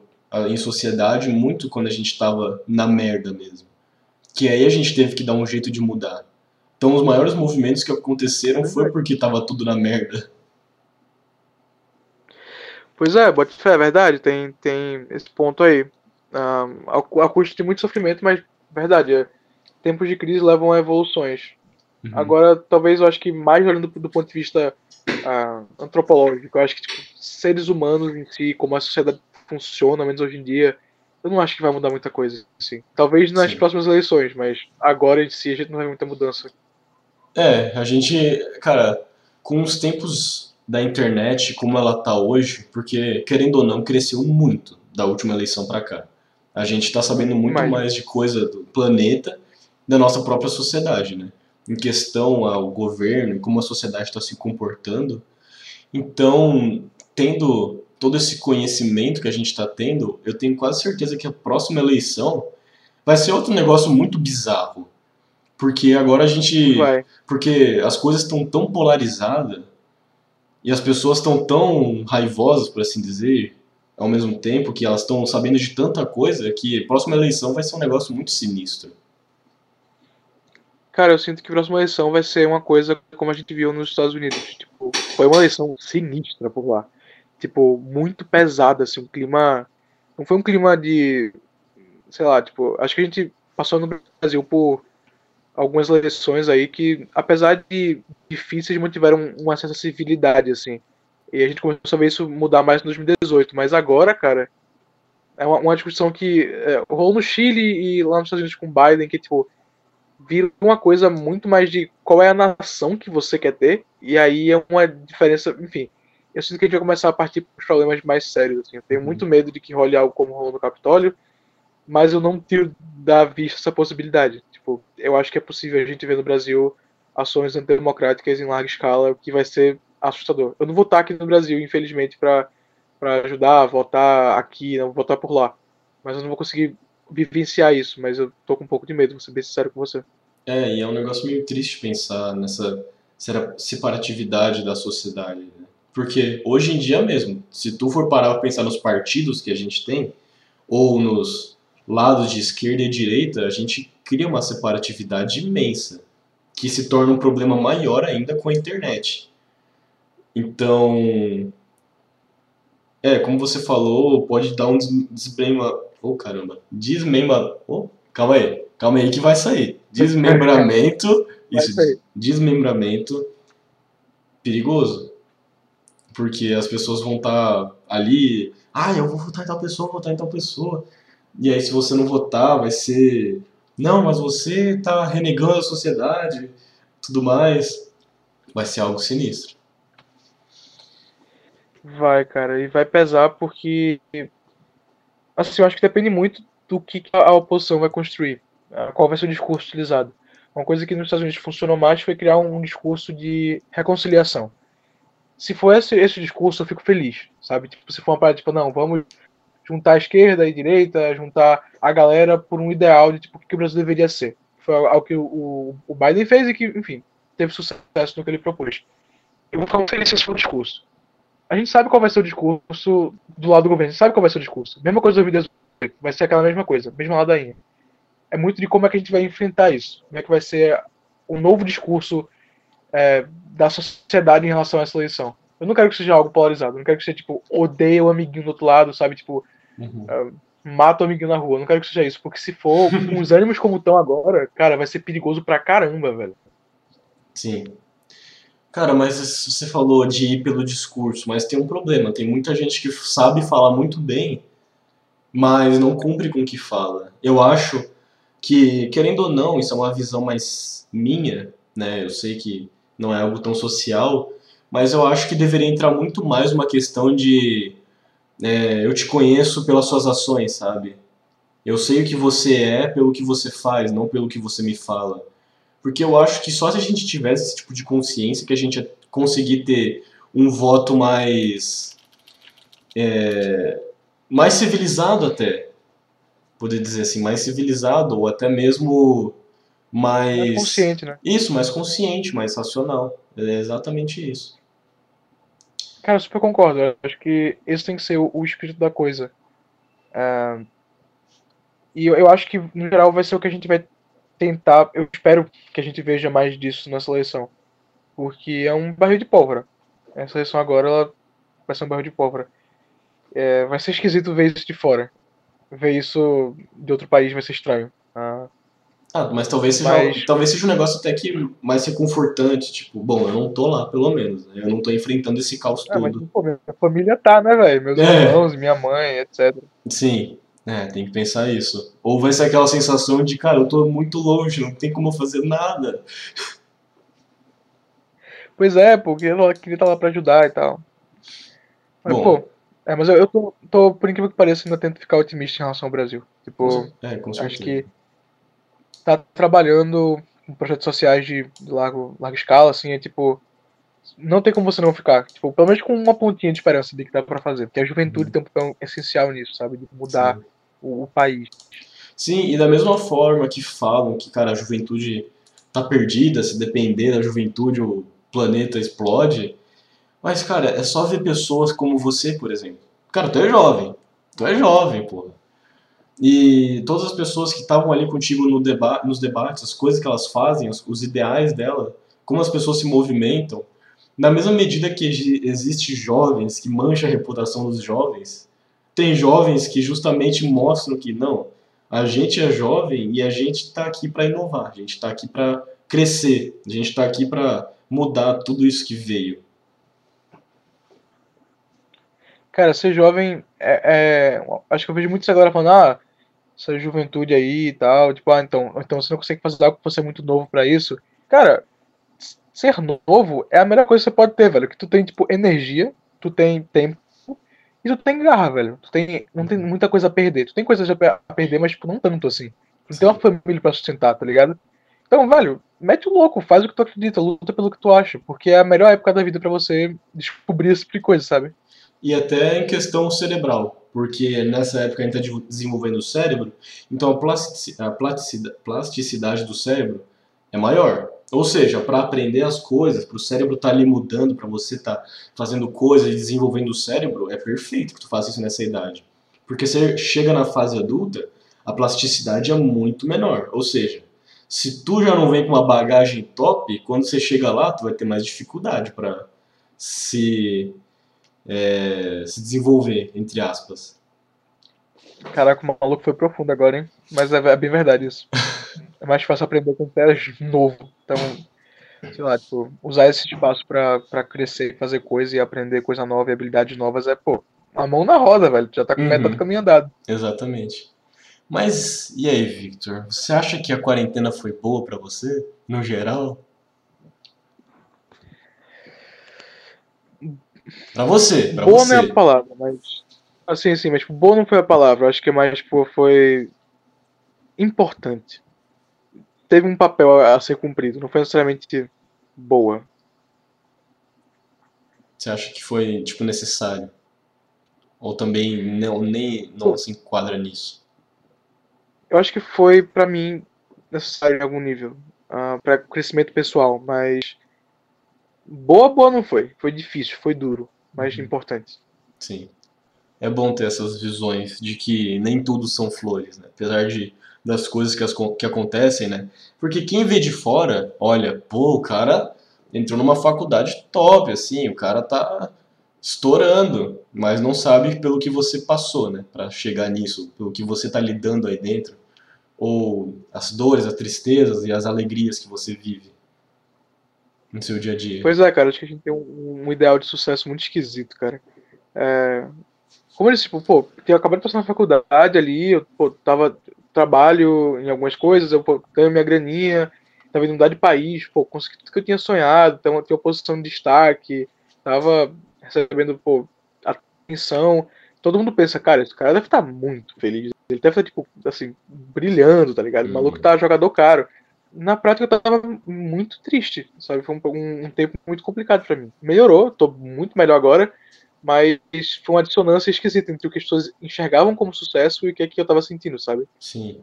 em sociedade muito quando a gente estava na merda mesmo. Que aí a gente teve que dar um jeito de mudar. Então os maiores movimentos que aconteceram foi porque estava tudo na merda. Pois é, bote fé, é verdade, tem, tem esse ponto aí. Ah, a, a custo de muito sofrimento, mas verdade, é, tempos de crise levam a evoluções. Uhum. Agora, talvez eu acho que mais olhando do, ponto de vista uh, antropológico, eu acho que tipo, seres humanos em si, como a sociedade funciona, menos hoje em dia, eu não acho que vai mudar muita coisa. Assim. Talvez nas Sim. próximas eleições, mas agora em si a gente não vai muita mudança. É, a gente, cara, com os tempos da internet como ela tá hoje, porque querendo ou não cresceu muito da última eleição para cá. A gente está sabendo muito mais de coisa do planeta, da nossa própria sociedade, né? Em questão ao governo e como a sociedade está se comportando. Então, tendo todo esse conhecimento que a gente está tendo, eu tenho quase certeza que a próxima eleição vai ser outro negócio muito bizarro. Porque agora a gente. Vai. Porque as coisas estão tão polarizadas e as pessoas estão tão raivosas, por assim dizer, ao mesmo tempo, que elas estão sabendo de tanta coisa, que a próxima eleição vai ser um negócio muito sinistro. Cara, eu sinto que a próxima eleição vai ser uma coisa como a gente viu nos Estados Unidos. Tipo, foi uma eleição sinistra por lá tipo, muito pesada, assim, um clima. Não foi um clima de. Sei lá, tipo, acho que a gente passou no Brasil por algumas eleições aí que, apesar de difíceis, mantiveram uma certa civilidade, assim. E a gente começou a ver isso mudar mais em 2018. Mas agora, cara, é uma, uma discussão que é, rolou no Chile e lá nos Estados Unidos com Biden, que, tipo, vira uma coisa muito mais de qual é a nação que você quer ter. E aí é uma diferença, enfim eu sinto que a gente vai começar a partir para os problemas mais sérios. Assim. Eu tenho uhum. muito medo de que role algo como rolou no Capitólio, mas eu não tiro da vista essa possibilidade. Tipo, eu acho que é possível a gente ver no Brasil ações antidemocráticas em larga escala, que vai ser assustador. Eu não vou estar aqui no Brasil, infelizmente, para ajudar a votar aqui, não votar por lá. Mas eu não vou conseguir vivenciar isso, mas eu tô com um pouco de medo, vou ser bem sincero com você. É, e é um negócio meio triste pensar nessa separatividade da sociedade, né? Porque hoje em dia mesmo, se tu for parar para pensar nos partidos que a gente tem, ou nos lados de esquerda e direita, a gente cria uma separatividade imensa, que se torna um problema maior ainda com a internet. Então, é, como você falou, pode dar um desmembra... Oh, caramba. Desmembra... Oh, calma aí. Calma aí que vai sair. Desmembramento... isso, desmembramento perigoso porque as pessoas vão estar tá ali, ah, eu vou votar em tal pessoa, vou votar em tal pessoa. E aí, se você não votar, vai ser, não, mas você está renegando a sociedade, tudo mais. Vai ser algo sinistro. Vai, cara, e vai pesar porque, assim, eu acho que depende muito do que a oposição vai construir, qual vai ser o discurso utilizado. Uma coisa que nos Estados Unidos funcionou mais foi criar um discurso de reconciliação se for esse, esse discurso, eu fico feliz, sabe? Tipo, se for uma parada, tipo, não, vamos juntar a esquerda e a direita, juntar a galera por um ideal de tipo, o que o Brasil deveria ser. Foi algo que o, o Biden fez e que, enfim, teve sucesso no que ele propôs. Eu vou ficar muito feliz se esse for o discurso. A gente sabe qual vai ser o discurso do lado do governo, a gente sabe qual vai ser o discurso. Mesma coisa do 2018, vai ser aquela mesma coisa, mesma ladainha. É muito de como é que a gente vai enfrentar isso. Como é que vai ser o novo discurso é, da sociedade em relação a essa eleição. Eu não quero que seja algo polarizado, eu não quero que seja tipo, odeia o amiguinho do outro lado, sabe? Tipo, uhum. uh, mata o amiguinho na rua. Eu não quero que seja isso, porque se for com os ânimos como estão agora, cara, vai ser perigoso pra caramba, velho. Sim. Cara, mas você falou de ir pelo discurso, mas tem um problema. Tem muita gente que sabe falar muito bem, mas não cumpre com o que fala. Eu acho que, querendo ou não, isso é uma visão mais minha, né? Eu sei que não é algo tão social, mas eu acho que deveria entrar muito mais uma questão de é, eu te conheço pelas suas ações, sabe? Eu sei o que você é pelo que você faz, não pelo que você me fala. Porque eu acho que só se a gente tivesse esse tipo de consciência que a gente ia conseguir ter um voto mais. É, mais civilizado até. poder dizer assim, mais civilizado ou até mesmo mais. Mais consciente, né? Isso, mais consciente, mais racional. É exatamente isso. Cara, eu super concordo. Eu acho que esse tem que ser o, o espírito da coisa. É, e eu, eu acho que, no geral, vai ser o que a gente vai tentar. Eu espero que a gente veja mais disso nessa eleição. Porque é um barril de pólvora. Essa eleição agora ela vai ser um barril de pólvora. É, vai ser esquisito ver isso de fora. Ver isso de outro país vai ser estranho. Ah, Ah, mas talvez seja, Mas- talvez seja um negócio até que mais reconfortante, tipo, bom, eu não tô lá, pelo menos, né? Eu não tô enfrentando esse caos mas todo. pô, minha família tá, né, velho? Meus É. irmãos, minha mãe, etc. Sim, é, tem que pensar isso. Ou vai ser aquela sensação de, cara, eu tô muito longe, não tem como eu fazer nada. Pois é, porque ela queria estar lá pra ajudar e tal. Mas, Bom. pô, é, mas eu, eu tô, tô, por incrível que pareça, ainda tento ficar otimista em relação ao Brasil. Tipo, É, com acho que tá trabalhando com projetos sociais de largo, larga escala, assim, é tipo. Não tem como você não ficar. Tipo, pelo menos com uma pontinha de esperança de que dá pra fazer. Porque a juventude tem um papel essencial nisso, sabe? De mudar Sim. O, o país. Sim, e da mesma forma que falam que, cara, a juventude tá perdida, se depender da juventude o planeta explode. Mas, cara, é só ver pessoas como você, por exemplo. Cara, tu é jovem. Tu é jovem, porra. E todas as pessoas que estavam ali contigo no deba nos debates, as coisas que elas fazem, os, os ideais dela, como as pessoas se movimentam, na mesma medida que exi- existe jovens que mancham a reputação dos jovens, tem jovens que justamente mostram que não, a gente é jovem e a gente está aqui para inovar, a gente está aqui para crescer, a gente está aqui para mudar tudo isso que veio. Cara, ser jovem é, é- Acho que eu vejo muitos agora falando, ah, essa juventude aí e tal, tipo, ah, então, então você não consegue fazer algo porque você é muito novo pra isso. Cara, ser novo é a melhor coisa que você pode ter, velho. Que tu tem, tipo, energia, tu tem tempo e tu tem garra, velho. Tu tem, não tem muita coisa a perder. Tu tem coisas a pe- a perder, mas, tipo, não tanto assim. Tu tem uma família pra sustentar, tá ligado? Então, velho, mete o louco, faz o que tu acredita, luta pelo que tu acha, porque é a melhor época da vida pra você descobrir esse tipo de coisa, sabe? E até em questão cerebral, porque nessa época a gente está desenvolvendo o cérebro, então a plastici- a plasticidade do cérebro é maior. Ou seja, para aprender as coisas, para o cérebro estar ali mudando, para você estar fazendo coisas e desenvolvendo o cérebro, é perfeito que tu faça isso nessa idade. Porque você chega na fase adulta, a plasticidade é muito menor. Ou seja, se tu já não vem com uma bagagem top, quando você chega lá, tu vai ter mais dificuldade para se é, se desenvolver, entre aspas. Caraca, o maluco foi profundo agora, hein? Mas é, é bem verdade isso. É mais fácil aprender quando você é novo. Então, sei lá, tipo, usar esse espaço pra, pra crescer, fazer coisa e aprender coisa nova e habilidades novas é, pô, a mão na roda, velho. Já tá com Uhum. metade do caminho andado. Exatamente. Mas e aí, Victor? Você acha que a quarentena foi boa pra você, no geral? Pra você, pra boa não é você. a palavra, mas. Assim, assim, mas tipo, boa não foi a palavra. Eu acho que é mais, tipo, foi. importante. Teve um papel a ser cumprido, não foi necessariamente boa. Você acha que foi tipo necessário? Ou também não nem não se enquadra nisso? Eu acho que foi, pra mim, necessário em algum nível. ah, pra crescimento pessoal, mas. Boa, boa não foi. Foi difícil, foi duro, mas Uhum. importante. Sim. É bom ter essas visões de que nem tudo são flores, né? Apesar de das coisas que, as, que acontecem, né? Porque quem vê de fora, olha, pô, o cara entrou numa faculdade top, assim, o cara tá estourando, mas não sabe pelo que você passou, né? Pra chegar nisso, pelo que você tá lidando aí dentro, ou as dores, as tristezas e as alegrias que você vive no seu dia a dia. Pois é, cara, acho que a gente tem um, um ideal de sucesso muito esquisito, cara. É, como eles, tipo, pô, eu acabei de passar na faculdade ali, eu, pô, tava, trabalho em algumas coisas, eu, ganho minha graninha, tava indo mudar de país, pô, consegui tudo que eu tinha sonhado, então, tinha uma posição de destaque, tava recebendo, pô, atenção. Todo mundo pensa, cara, esse cara deve estar muito feliz. Ele deve estar, tipo, assim, brilhando, tá ligado? O maluco Uhum. tá jogador caro. Na prática, eu tava muito triste, sabe? Foi um, um, tempo muito complicado pra mim. Melhorou, tô muito melhor agora, mas foi uma dissonância esquisita entre o que as pessoas enxergavam como sucesso e o que, é que eu tava sentindo, sabe? Sim.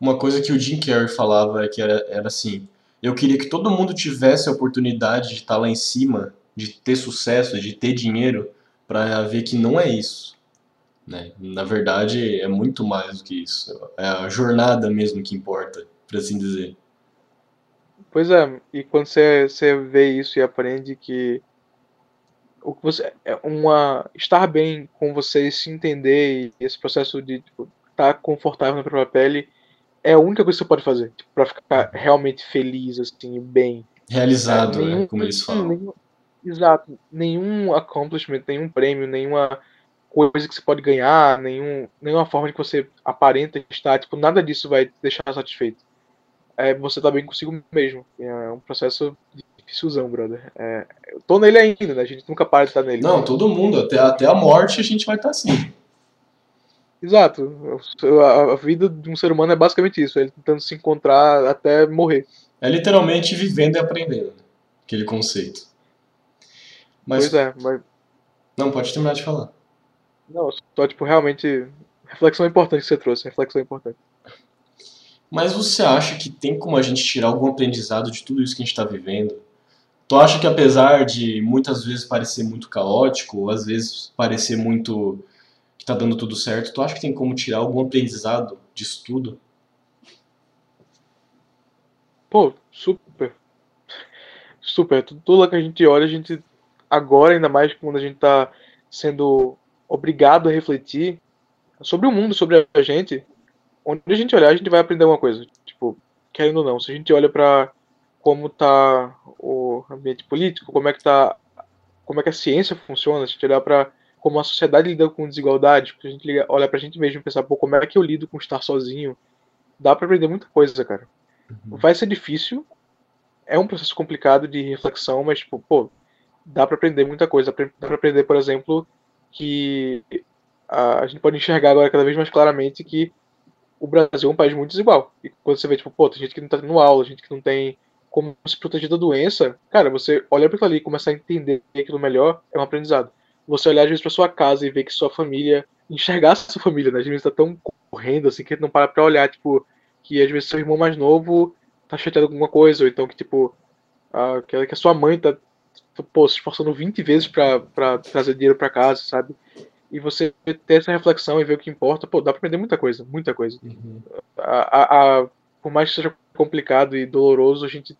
Uma coisa que o Jim Carrey falava é que era, era assim: eu queria que todo mundo tivesse a oportunidade de estar lá em cima, de ter sucesso, de ter dinheiro, para ver que não é isso. Né? Na verdade, é muito mais do que isso. É a jornada mesmo que importa, por assim dizer. Pois é, e quando você, você vê isso e aprende que o que você é uma estar bem com você, se entender e esse processo de tipo, estar confortável na própria pele é a única coisa que você pode fazer tipo, para ficar realmente feliz assim, bem realizado, é, nenhum, né, como eles falam. Nenhum, exato, nenhum accomplishment, nenhum prêmio, nenhuma coisa que você pode ganhar, nenhum, nenhuma forma de que você aparenta estar, tipo, nada disso vai te deixar satisfeito. É você tá bem consigo mesmo. É um processo dificilzão, brother. É, eu tô nele ainda, né? A gente nunca para de estar nele. Não, todo mundo. Até, até a morte a gente vai estar assim. Exato. A, a vida de um ser humano é basicamente isso. Ele tentando se encontrar até morrer. É literalmente vivendo e aprendendo. Aquele conceito. Mas... Pois é, mas... Não, pode terminar de falar. Não, só, tipo, realmente. Reflexão importante que você trouxe, reflexão importante. Mas você acha que tem como a gente tirar algum aprendizado de tudo isso que a gente está vivendo? Tu acha que apesar de muitas vezes parecer muito caótico, ou às vezes parecer muito que tá dando tudo certo, tu acha que tem como tirar algum aprendizado disso tudo? Pô, super. Super. Tudo que a gente olha, a gente agora, ainda mais quando a gente tá sendo obrigado a refletir sobre o mundo, sobre a gente, onde a gente olhar, a gente vai aprender uma coisa. Tipo, querendo ou não, se a gente olha para como tá o ambiente político, como é que tá, como é que a ciência funciona, se a gente olhar para como a sociedade lida com desigualdade, a gente olha pra gente mesmo e pensar, pô, como é que eu lido com estar sozinho, dá para aprender muita coisa, cara. Uhum. Vai ser difícil, é um processo complicado de reflexão, mas, tipo, pô, dá para aprender muita coisa. Dá para aprender, por exemplo, que a, a gente pode enxergar agora cada vez mais claramente que o Brasil é um país muito desigual. E quando você vê, tipo, pô, tem gente que não tá tendo aula, gente que não tem como se proteger da doença, cara, você olha para aquilo ali e começar a entender aquilo melhor, é um aprendizado. Você olhar às vezes para sua casa e ver que sua família, enxergar sua família, né? Às vezes tá tão correndo assim que não para pra olhar, tipo, que às vezes seu irmão mais novo tá chateado com alguma coisa, ou então que, tipo, a, que a sua mãe tá pô, se esforçando 20 vezes para trazer dinheiro para casa, sabe? E você ter essa reflexão e ver o que importa, pô, dá pra aprender muita coisa, muita coisa. Uhum. A, a, a, por mais que seja complicado e doloroso, a gente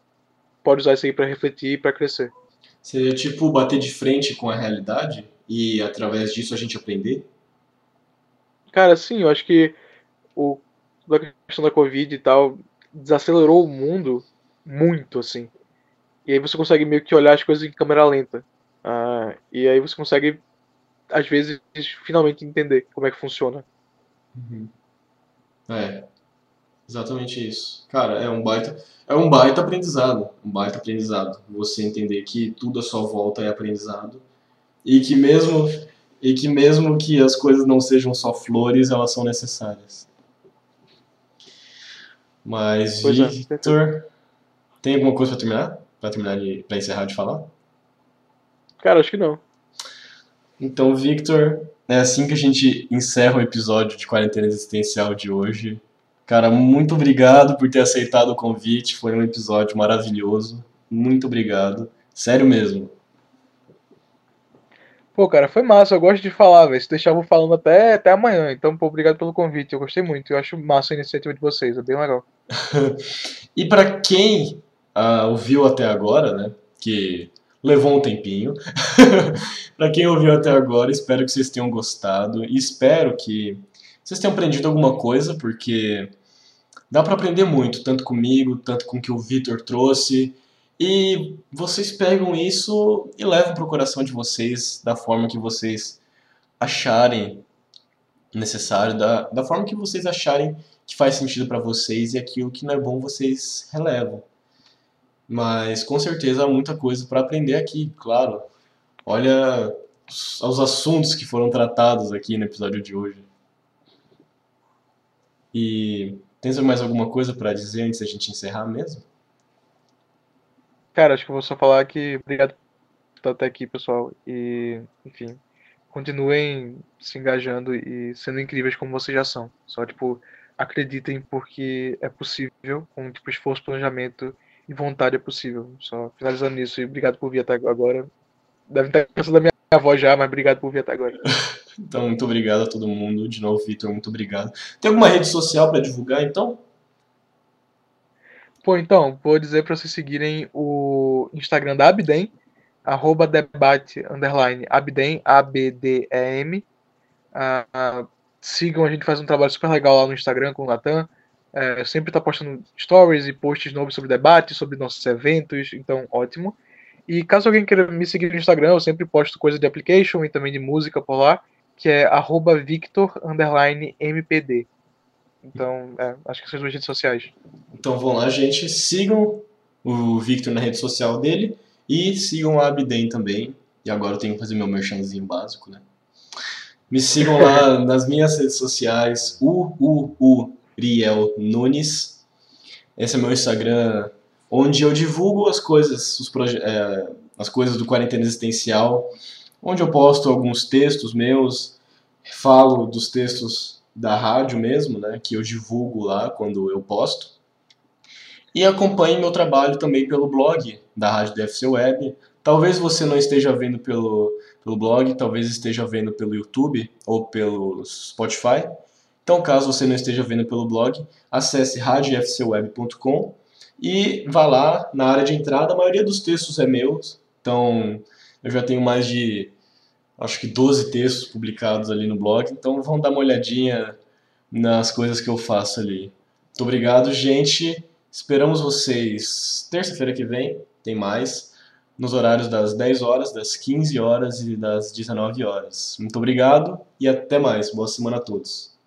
pode usar isso aí para refletir e para crescer. Seria tipo bater de frente com a realidade e através disso a gente aprender? Cara, sim, eu acho que o, a questão da Covid e tal desacelerou o mundo muito, assim. E aí você consegue meio que olhar as coisas em câmera lenta. Uh, e aí você consegue, às vezes, finalmente entender como é que funciona. Uhum. É, exatamente isso. Cara, é um baita, é um baita aprendizado, um baita aprendizado. Você entender que tudo à sua volta é aprendizado e que mesmo e que mesmo que as coisas não sejam só flores, elas são necessárias. Mas pois é, Victor, é. tem alguma coisa para terminar? Pra terminar de. pra encerrar de falar? Cara, acho que não. Então, Victor, é assim que a gente encerra o episódio de Quarentena Existencial de hoje. Cara, muito obrigado por ter aceitado o convite. Foi um episódio maravilhoso. Muito obrigado. Sério mesmo. Pô, cara, foi massa. Eu gosto de falar, velho. Se deixar, eu vou falando até, até amanhã. Então, pô, obrigado pelo convite. Eu gostei muito. Eu acho massa a iniciativa de vocês. É bem legal. e para quem uh, ouviu até agora, né? Que levou um tempinho. para quem ouviu até agora, espero que vocês tenham gostado e espero que vocês tenham aprendido alguma coisa, porque dá para aprender muito, tanto comigo, tanto com o que o Vitor trouxe. E vocês pegam isso e levam para o coração de vocês da forma que vocês acharem necessário, da, da forma que vocês acharem que faz sentido para vocês e aquilo que não é bom vocês relevam. Mas com certeza há muita coisa para aprender aqui, claro. Olha os assuntos que foram tratados aqui no episódio de hoje. E tem mais alguma coisa para dizer antes da gente encerrar mesmo? Cara, acho que eu vou só falar que obrigado por estar até aqui, pessoal. E, enfim, continuem se engajando e sendo incríveis como vocês já são. Só, tipo, acreditem porque é possível, com, tipo, esforço, planejamento e vontade é possível. Só finalizando isso e obrigado por vir até agora. Deve estar cansado da minha voz já, mas obrigado por vir até agora. então, muito obrigado a todo mundo. De novo, Vitor, muito obrigado. Tem alguma rede social para divulgar, então? Pô, então, vou dizer para vocês seguirem o Instagram da Abdem, arroba debate, underline, Abdem, A-B-D-E-M. Uh, sigam, a gente faz um trabalho super legal lá no Instagram com o Natan. É, sempre está postando stories e posts novos sobre debate, sobre nossos eventos, então ótimo. E caso alguém queira me seguir no Instagram, eu sempre posto coisa de application e também de música por lá, que é victor_mpd. Então, é, acho que são as duas redes sociais. Então vão lá, gente, sigam o Victor na rede social dele e sigam a Abden também. E agora eu tenho que fazer meu merchanzinho básico, né? Me sigam lá nas minhas redes sociais, o u, u, Riel Nunes. Esse é meu Instagram, onde eu divulgo as coisas, os é, as coisas do Quarentena Existencial, onde eu posto alguns textos meus, falo dos textos da rádio mesmo, né, que eu divulgo lá quando eu posto. E acompanhe meu trabalho também pelo blog da Rádio DFC Web. Talvez você não esteja vendo pelo, pelo blog, talvez esteja vendo pelo YouTube ou pelo Spotify. Então, caso você não esteja vendo pelo blog, acesse radiofcweb.com e vá lá na área de entrada. A maioria dos textos é meus, então eu já tenho mais de acho que 12 textos publicados ali no blog, então vão dar uma olhadinha nas coisas que eu faço ali. Muito obrigado, gente. Esperamos vocês terça-feira que vem, tem mais, nos horários das 10 horas, das 15 horas e das 19 horas. Muito obrigado e até mais. Boa semana a todos.